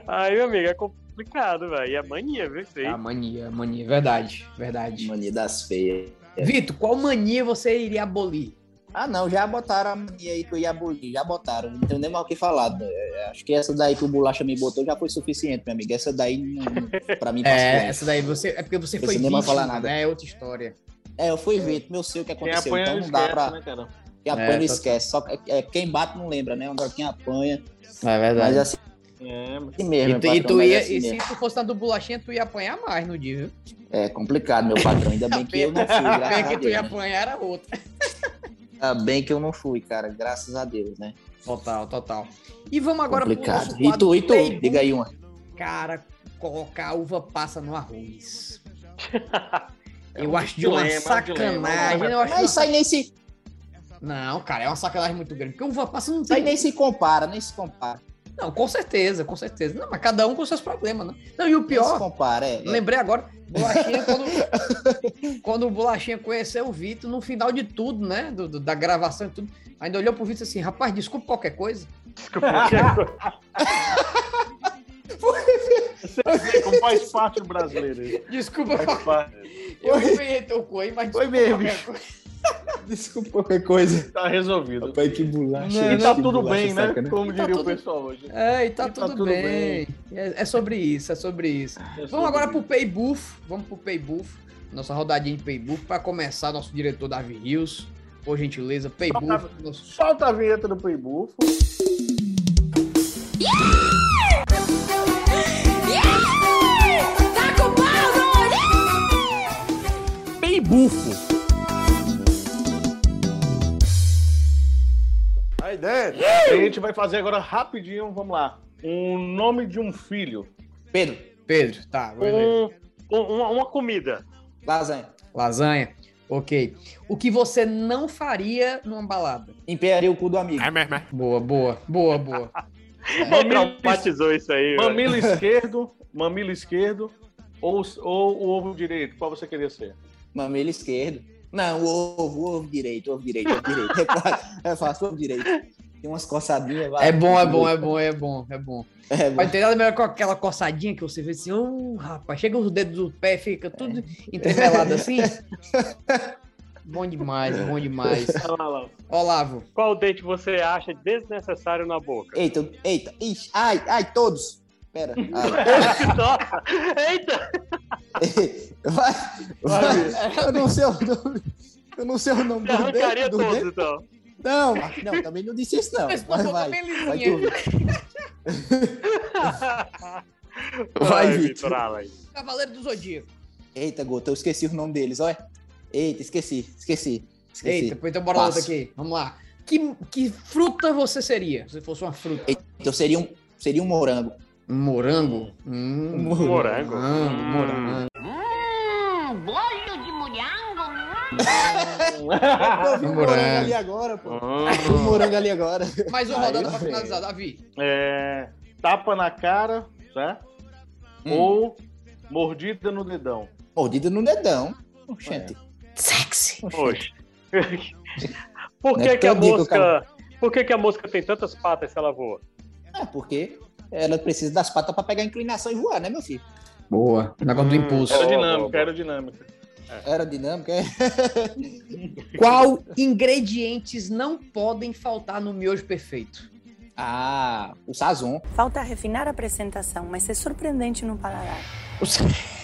Aí, meu amigo, é complicado, velho. E é mania, viu? Isso aí. A mania, mania, verdade, verdade. Mania das feias. Vitor, qual mania você iria abolir? Ah, não, já botaram a mania aí que eu ia abolir, já botaram, não tenho nem mal o que falar. É, Acho que essa daí que o Bolacha me botou já foi suficiente, meu amigo. Essa daí, não, não- pra mim, passou É, essa daí você. É porque você foi vítima, falar nada. né? É outra história. É, eu fui ver, meu sei o que aconteceu, apanha então não não dá esquece, pra... né, cara? Quem É, apanha não tá- esquece, só que é, quem bate não lembra, né? Agora quem apanha... É verdade. Mas assim, É, mas- assim mesmo, E tu, meu e tu ia, assim e se tu fosse na do bolachinha, tu ia apanhar mais no dia, viu? É complicado, meu patrão, ainda bem que eu não fui, A graças pena a que tu ia né? apanhar era outra. Ainda bem que eu não fui, cara, graças a Deus, né? Total, total. E vamos agora complicado. nosso E tu, e tu? Diga aí uma. Cara, colocar uva passa no arroz. Eu um acho de uma dilema, é dilema. sacanagem. Eu acho Mas isso aí nem se, Não, cara, é uma sacanagem muito grande. Porque uva passa não isso aí tem. nem se compara, nem se compara. Não, com certeza, com certeza. Não, mas cada um com seus problemas, né? Não, e o pior, compara, é. é. lembrei agora, Bolachinha, quando, quando o Bolachinha conheceu o Vitor, no final de tudo, né? do- do- da gravação e tudo, ainda olhou pro Vitor e disse assim: rapaz, desculpa qualquer coisa. Você como faz parte do brasileiro. Desculpa Faz qualquer parte. Eu ganhei teu aí, mas Foi desculpa mesmo. Desculpa qualquer coisa. Tá resolvido. Rapaz, que bolacha. E que tá tudo bolacha bem, né? saca, né? Como E tá diria o tudo- pessoal hoje. É, e tá, E tá tudo, tudo bem. É, é sobre isso, é sobre isso. Vamos agora pro Pay Buff. Vamos pro Pay Buff. Nossa rodadinha de Pay Buff para começar. Nosso diretor Davi Rios. Por gentileza, Pay Solta- Buff. Nosso... Solta a vinheta do Playbufo. Tá com Pay Bufo. Dentro. A gente vai fazer agora rapidinho, vamos lá. Um nome de um filho. Pedro, Pedro, tá. Um- um- uma, uma comida. lasanha. Lasanha. Ok. O que você não faria numa balada? Empearia o cu do amigo. Boa, boa, boa, boa. Ele traumatizou isso aí, velho. Mamilo esquerdo, mamilo esquerdo ou, ou o ovo direito? Qual você queria ser? Mamilo esquerdo. Não, o ovo, o ovo direito, ovo direito, ovo direito. É fácil, é fácil, ovo direito. Tem umas coçadinhas, vai. É bom, é bom, é bom, é bom, é bom. É bom. Vai ter nada melhor com aquela coçadinha que você vê assim, ô rapaz, chega os dedos do pé, fica tudo entremelado assim. Bom demais, bom demais. Olavo, Qual dente você acha desnecessário na boca? Eita, eita, ixi, ai, ai, todos. Pera. Nossa! Eita! Vai, vai. Eu não sei o nome. Eu não sei o nome Você do arrancaria dedo, do todos, dedo. então. Não, não, também não disse isso não. Mas vai, vai tu. Vai, Ai, Vitor. Cavaleiro do Zodíaco. Eita, Gota, eu esqueci o nome deles, olha. Eita, esqueci, esqueci. esqueci. Eita, então bora lá Passo. outra aqui. Vamos lá. Que, que fruta você seria se fosse uma fruta? Então seria um, seria um morango. Um morango? Hum, Morango. Morango, morango. Hum, bolho de morango. Eu vi um morango ali agora, pô. Ah. Eu vi um morango ali agora. Mais uma rodada pra finalizar, Davi. É, tapa na cara, certo? Hum. Ou mordida no dedão. Mordida no dedão. Oxente. Sexy. Poxa. Por que, é que a mosca. Por que, que a mosca tem tantas patas se ela voa? É, porque ela precisa das patas pra pegar a inclinação e voar, né, meu filho? Boa. Negócio do impulso. Aerodinâmica, aerodinâmica. Aerodinâmica, é? Qual ingredientes não podem faltar no miojo perfeito? Ah, o sazon. Falta refinar a apresentação, mas ser surpreendente no paladar.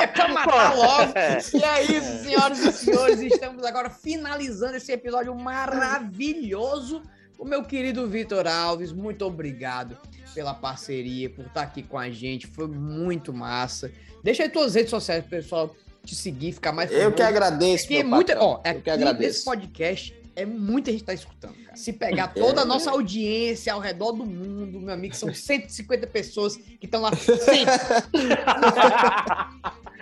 É pra matar logo. E é isso, senhoras e senhores. Estamos agora finalizando esse episódio maravilhoso. O meu querido Vitor Alves, muito obrigado pela parceria, por estar aqui com a gente. Foi muito massa. Deixa aí tuas redes sociais, pessoal, te seguir, ficar mais Eu que agradeço, Porque meu muita, ó, Eu aqui que agradeço. nesse podcast é muita gente tá escutando, cara. Se pegar toda a nossa audiência ao redor do mundo, meu amigo, são 150 pessoas que estão lá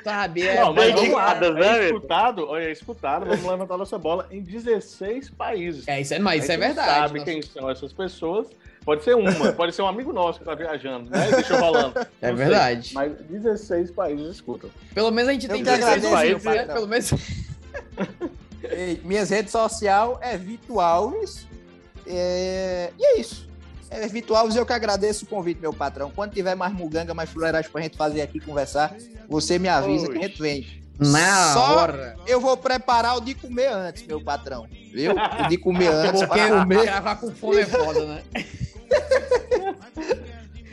Sabe? É, Não, mas vamos lá, dedicadas, né, é escutado, olha, é escutado, vamos levantar nossa bola em 16 países. É, isso é, mas isso A é verdade. sabe Nós- quem são essas pessoas. Pode ser uma, pode ser um amigo nosso que tá viajando, né? Deixa eu falando. É Não sei, verdade. Mas 16 países escutam. Pelo menos a gente Eu tem que 16 agradeço, ouvintes, meu né? Pelo menos. Ei, minhas redes sociais é Vitor Alves. É, E é isso. É Vitor Alves, eu que agradeço o convite, meu patrão. Quando tiver mais muganga, mais fuleiragem pra gente fazer aqui, conversar, você me avisa que a gente vem. Na Só hora. eu vou preparar o de comer antes, meu patrão. Viu? O de comer antes Porque pra comer. gravar com fome é foda, né?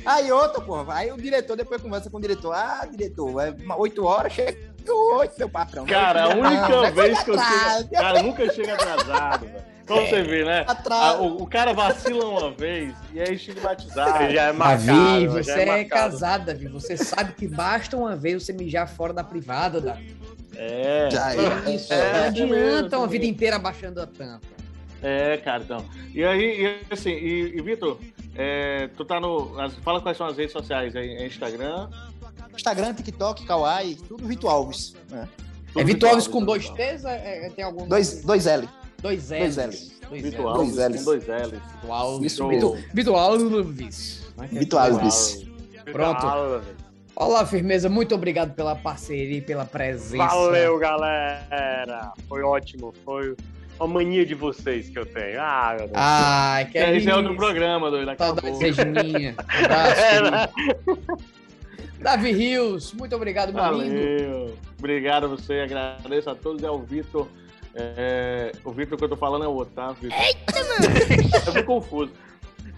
Aí outra, porra. Aí o diretor depois conversa com o diretor. Ah, diretor, é uma- oito horas, chega oito, meu patrão. Cara, a única não é vez que eu chego. Cara, nunca chega atrasado, velho. Como você vê, né? Atrás. O, o cara vacila uma vez e é estigmatizado. Já é Davi, marcado, você já é é, marcado. casado, Davi. Você sabe que basta uma vez você mijar fora da privada, Davi. É. Já É é. isso. É, não é adianta uma é vida inteira abaixando a tampa. É, cara, então. E aí, e assim, e, e Vitor, é, tu tá no. fala quais são as redes sociais aí, é Instagram. Instagram, TikTok, Kawaii, tudo Vitor Alves. né? É Vitor Alves com dois T's? É, é- tem algum. Dois, dois L. Dois Dois L's. Dois Vitor L's. Alves L's. dois L's. Vitor Alves. Isso Vitor, mesmo. Vitor Alves. Vitor Alves. Pronto. Ah. Olá, firmeza. Muito obrigado pela parceria e pela presença. Valeu, galera. Foi ótimo. Foi uma mania de vocês que eu tenho. Ah, meu Deus. Ai, que É, é esse é outro isso. programa, doido. Saudades Regininha. Abraço, É? Davi Rios, muito obrigado, meu lindo. Valeu. Obrigado a você, agradeço a todos. É o Vitor. É, o Vitor que eu tô falando é o outro, tá? Vitor? eu fico confuso.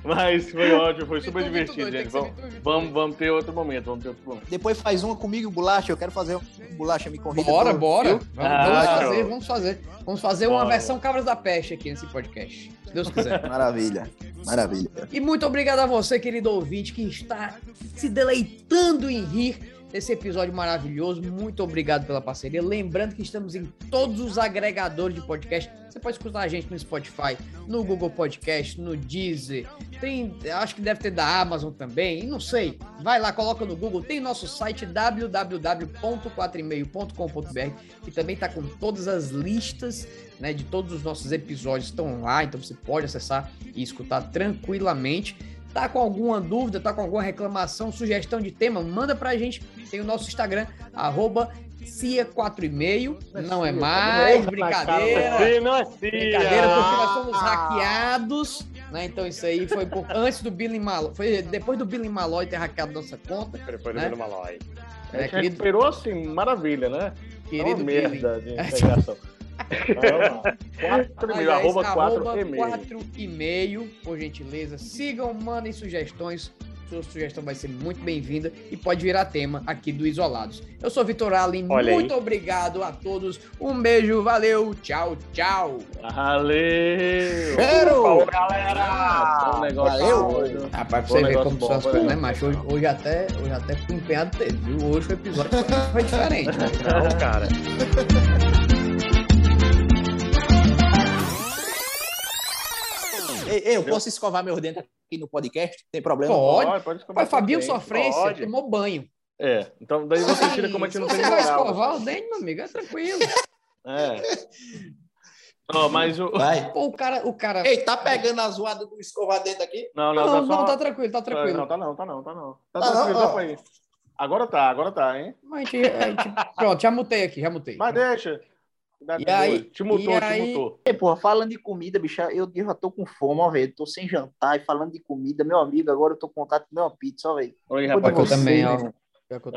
Mas foi ótimo, foi super divertido, gente. Vamos, vamos, vamos ter outro momento, vamos ter outro momento. Depois faz uma comigo, bolacha. Eu quero fazer um bolacha me convida. Bora, bora. Vamos, Ah, vamos fazer, vamos fazer. Vamos fazer uma Bora. versão Cabras da Peste aqui nesse podcast. Se Deus quiser. Maravilha, maravilha. E muito obrigado a você, querido ouvinte, que está se deleitando em rir desse episódio maravilhoso. Muito obrigado pela parceria. Lembrando que estamos em todos os agregadores de podcast. Você pode escutar a gente no Spotify, no Google Podcast, no Deezer. Tem, acho que deve ter da Amazon também. Não sei. Vai lá, coloca no Google. Tem nosso site www.quatroemail.com.br que também está com todas as listas né, de todos os nossos episódios estão lá, então você pode acessar e escutar tranquilamente. Tá com alguma dúvida, tá com alguma reclamação, sugestão de tema, manda pra gente. Tem o nosso Instagram, arroba CIA4,5. Não é mais, Porra, brincadeira. Sim, não é sim. Brincadeira, porque nós somos hackeados, né? Então isso aí foi por- antes do Billy Malloy. Foi depois do Billy Malloy ter hackeado nossa conta. Depois do né? Bruno Malloy. A né, gente querido, recuperou assim, maravilha, né? querido é uma merda Billy. de integração. Quatro e meio, arroba quatro e meio. quatro e meio, por gentileza. Sigam, mandem sugestões. Sua sugestão vai ser muito bem-vinda e pode virar tema aqui do Isolados. Eu sou Vitor Allen, Olha aí. muito obrigado a todos. Um beijo, valeu, tchau, tchau. Valeu! Cheiro! Falou, galera! Bom negócio Valeu! Rapaz, pra Bom você ver como bom, são as coisas, né, bom. macho? Hoje, hoje até, hoje até fui empenhado teve, viu? Hoje o episódio foi, foi diferente. Não, cara. Ei, eu posso escovar meus dentes aqui no podcast? Tem problema? Pode. pode escovar Pai, Fabinho Sofrência pode. tomou banho. É, então daí você tira como a gente não tem você vai moral. escovar os dentes, meu amigo, é tranquilo. É. Ó, mas o. Pô, o cara, o cara. Ei, tá pegando a zoada do escovar dente aqui? Não, não, Não, tá só... não, tá tranquilo, tá tranquilo. Não, tá não, tá não, tá não. Tá, Tá tranquilo, não? Ó. foi. Agora tá, agora tá, hein? Mas a gente, a gente- pronto, já mutei aqui, já mutei. Mas deixa. E aí-. Te mutou, e te aí- mutou. Ei, porra, falando de comida, bicho, eu, eu já tô com fome, ó, velho. Tô sem jantar e falando de comida, meu amigo, agora eu tô com vontade de comer uma pizza, ó, velho. Oi, rapaz. Eu também, ó. eu Eu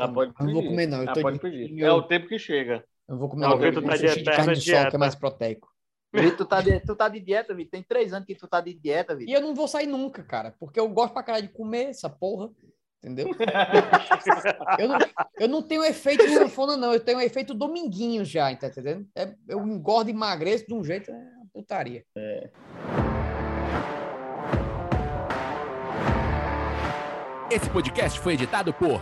não vou comer, não. Eu Já tô de- pedir. eu- É o tempo que chega. Eu não vou comer Não, não, Vitor um tá de de carne de sol, que é mais proteico. Vitor, tu tá de, tu tá de dieta, Vitor? Tem três anos que tu tá de dieta, E Vitor. eu não vou sair nunca, cara, porque eu gosto pra caralho de comer essa porra, entendeu? eu, não, eu não tenho efeito sanfona, não. Eu tenho efeito dominguinho já, tá entendendo? É, eu engordo e emagreço de um jeito, é uma putaria. Esse podcast foi editado por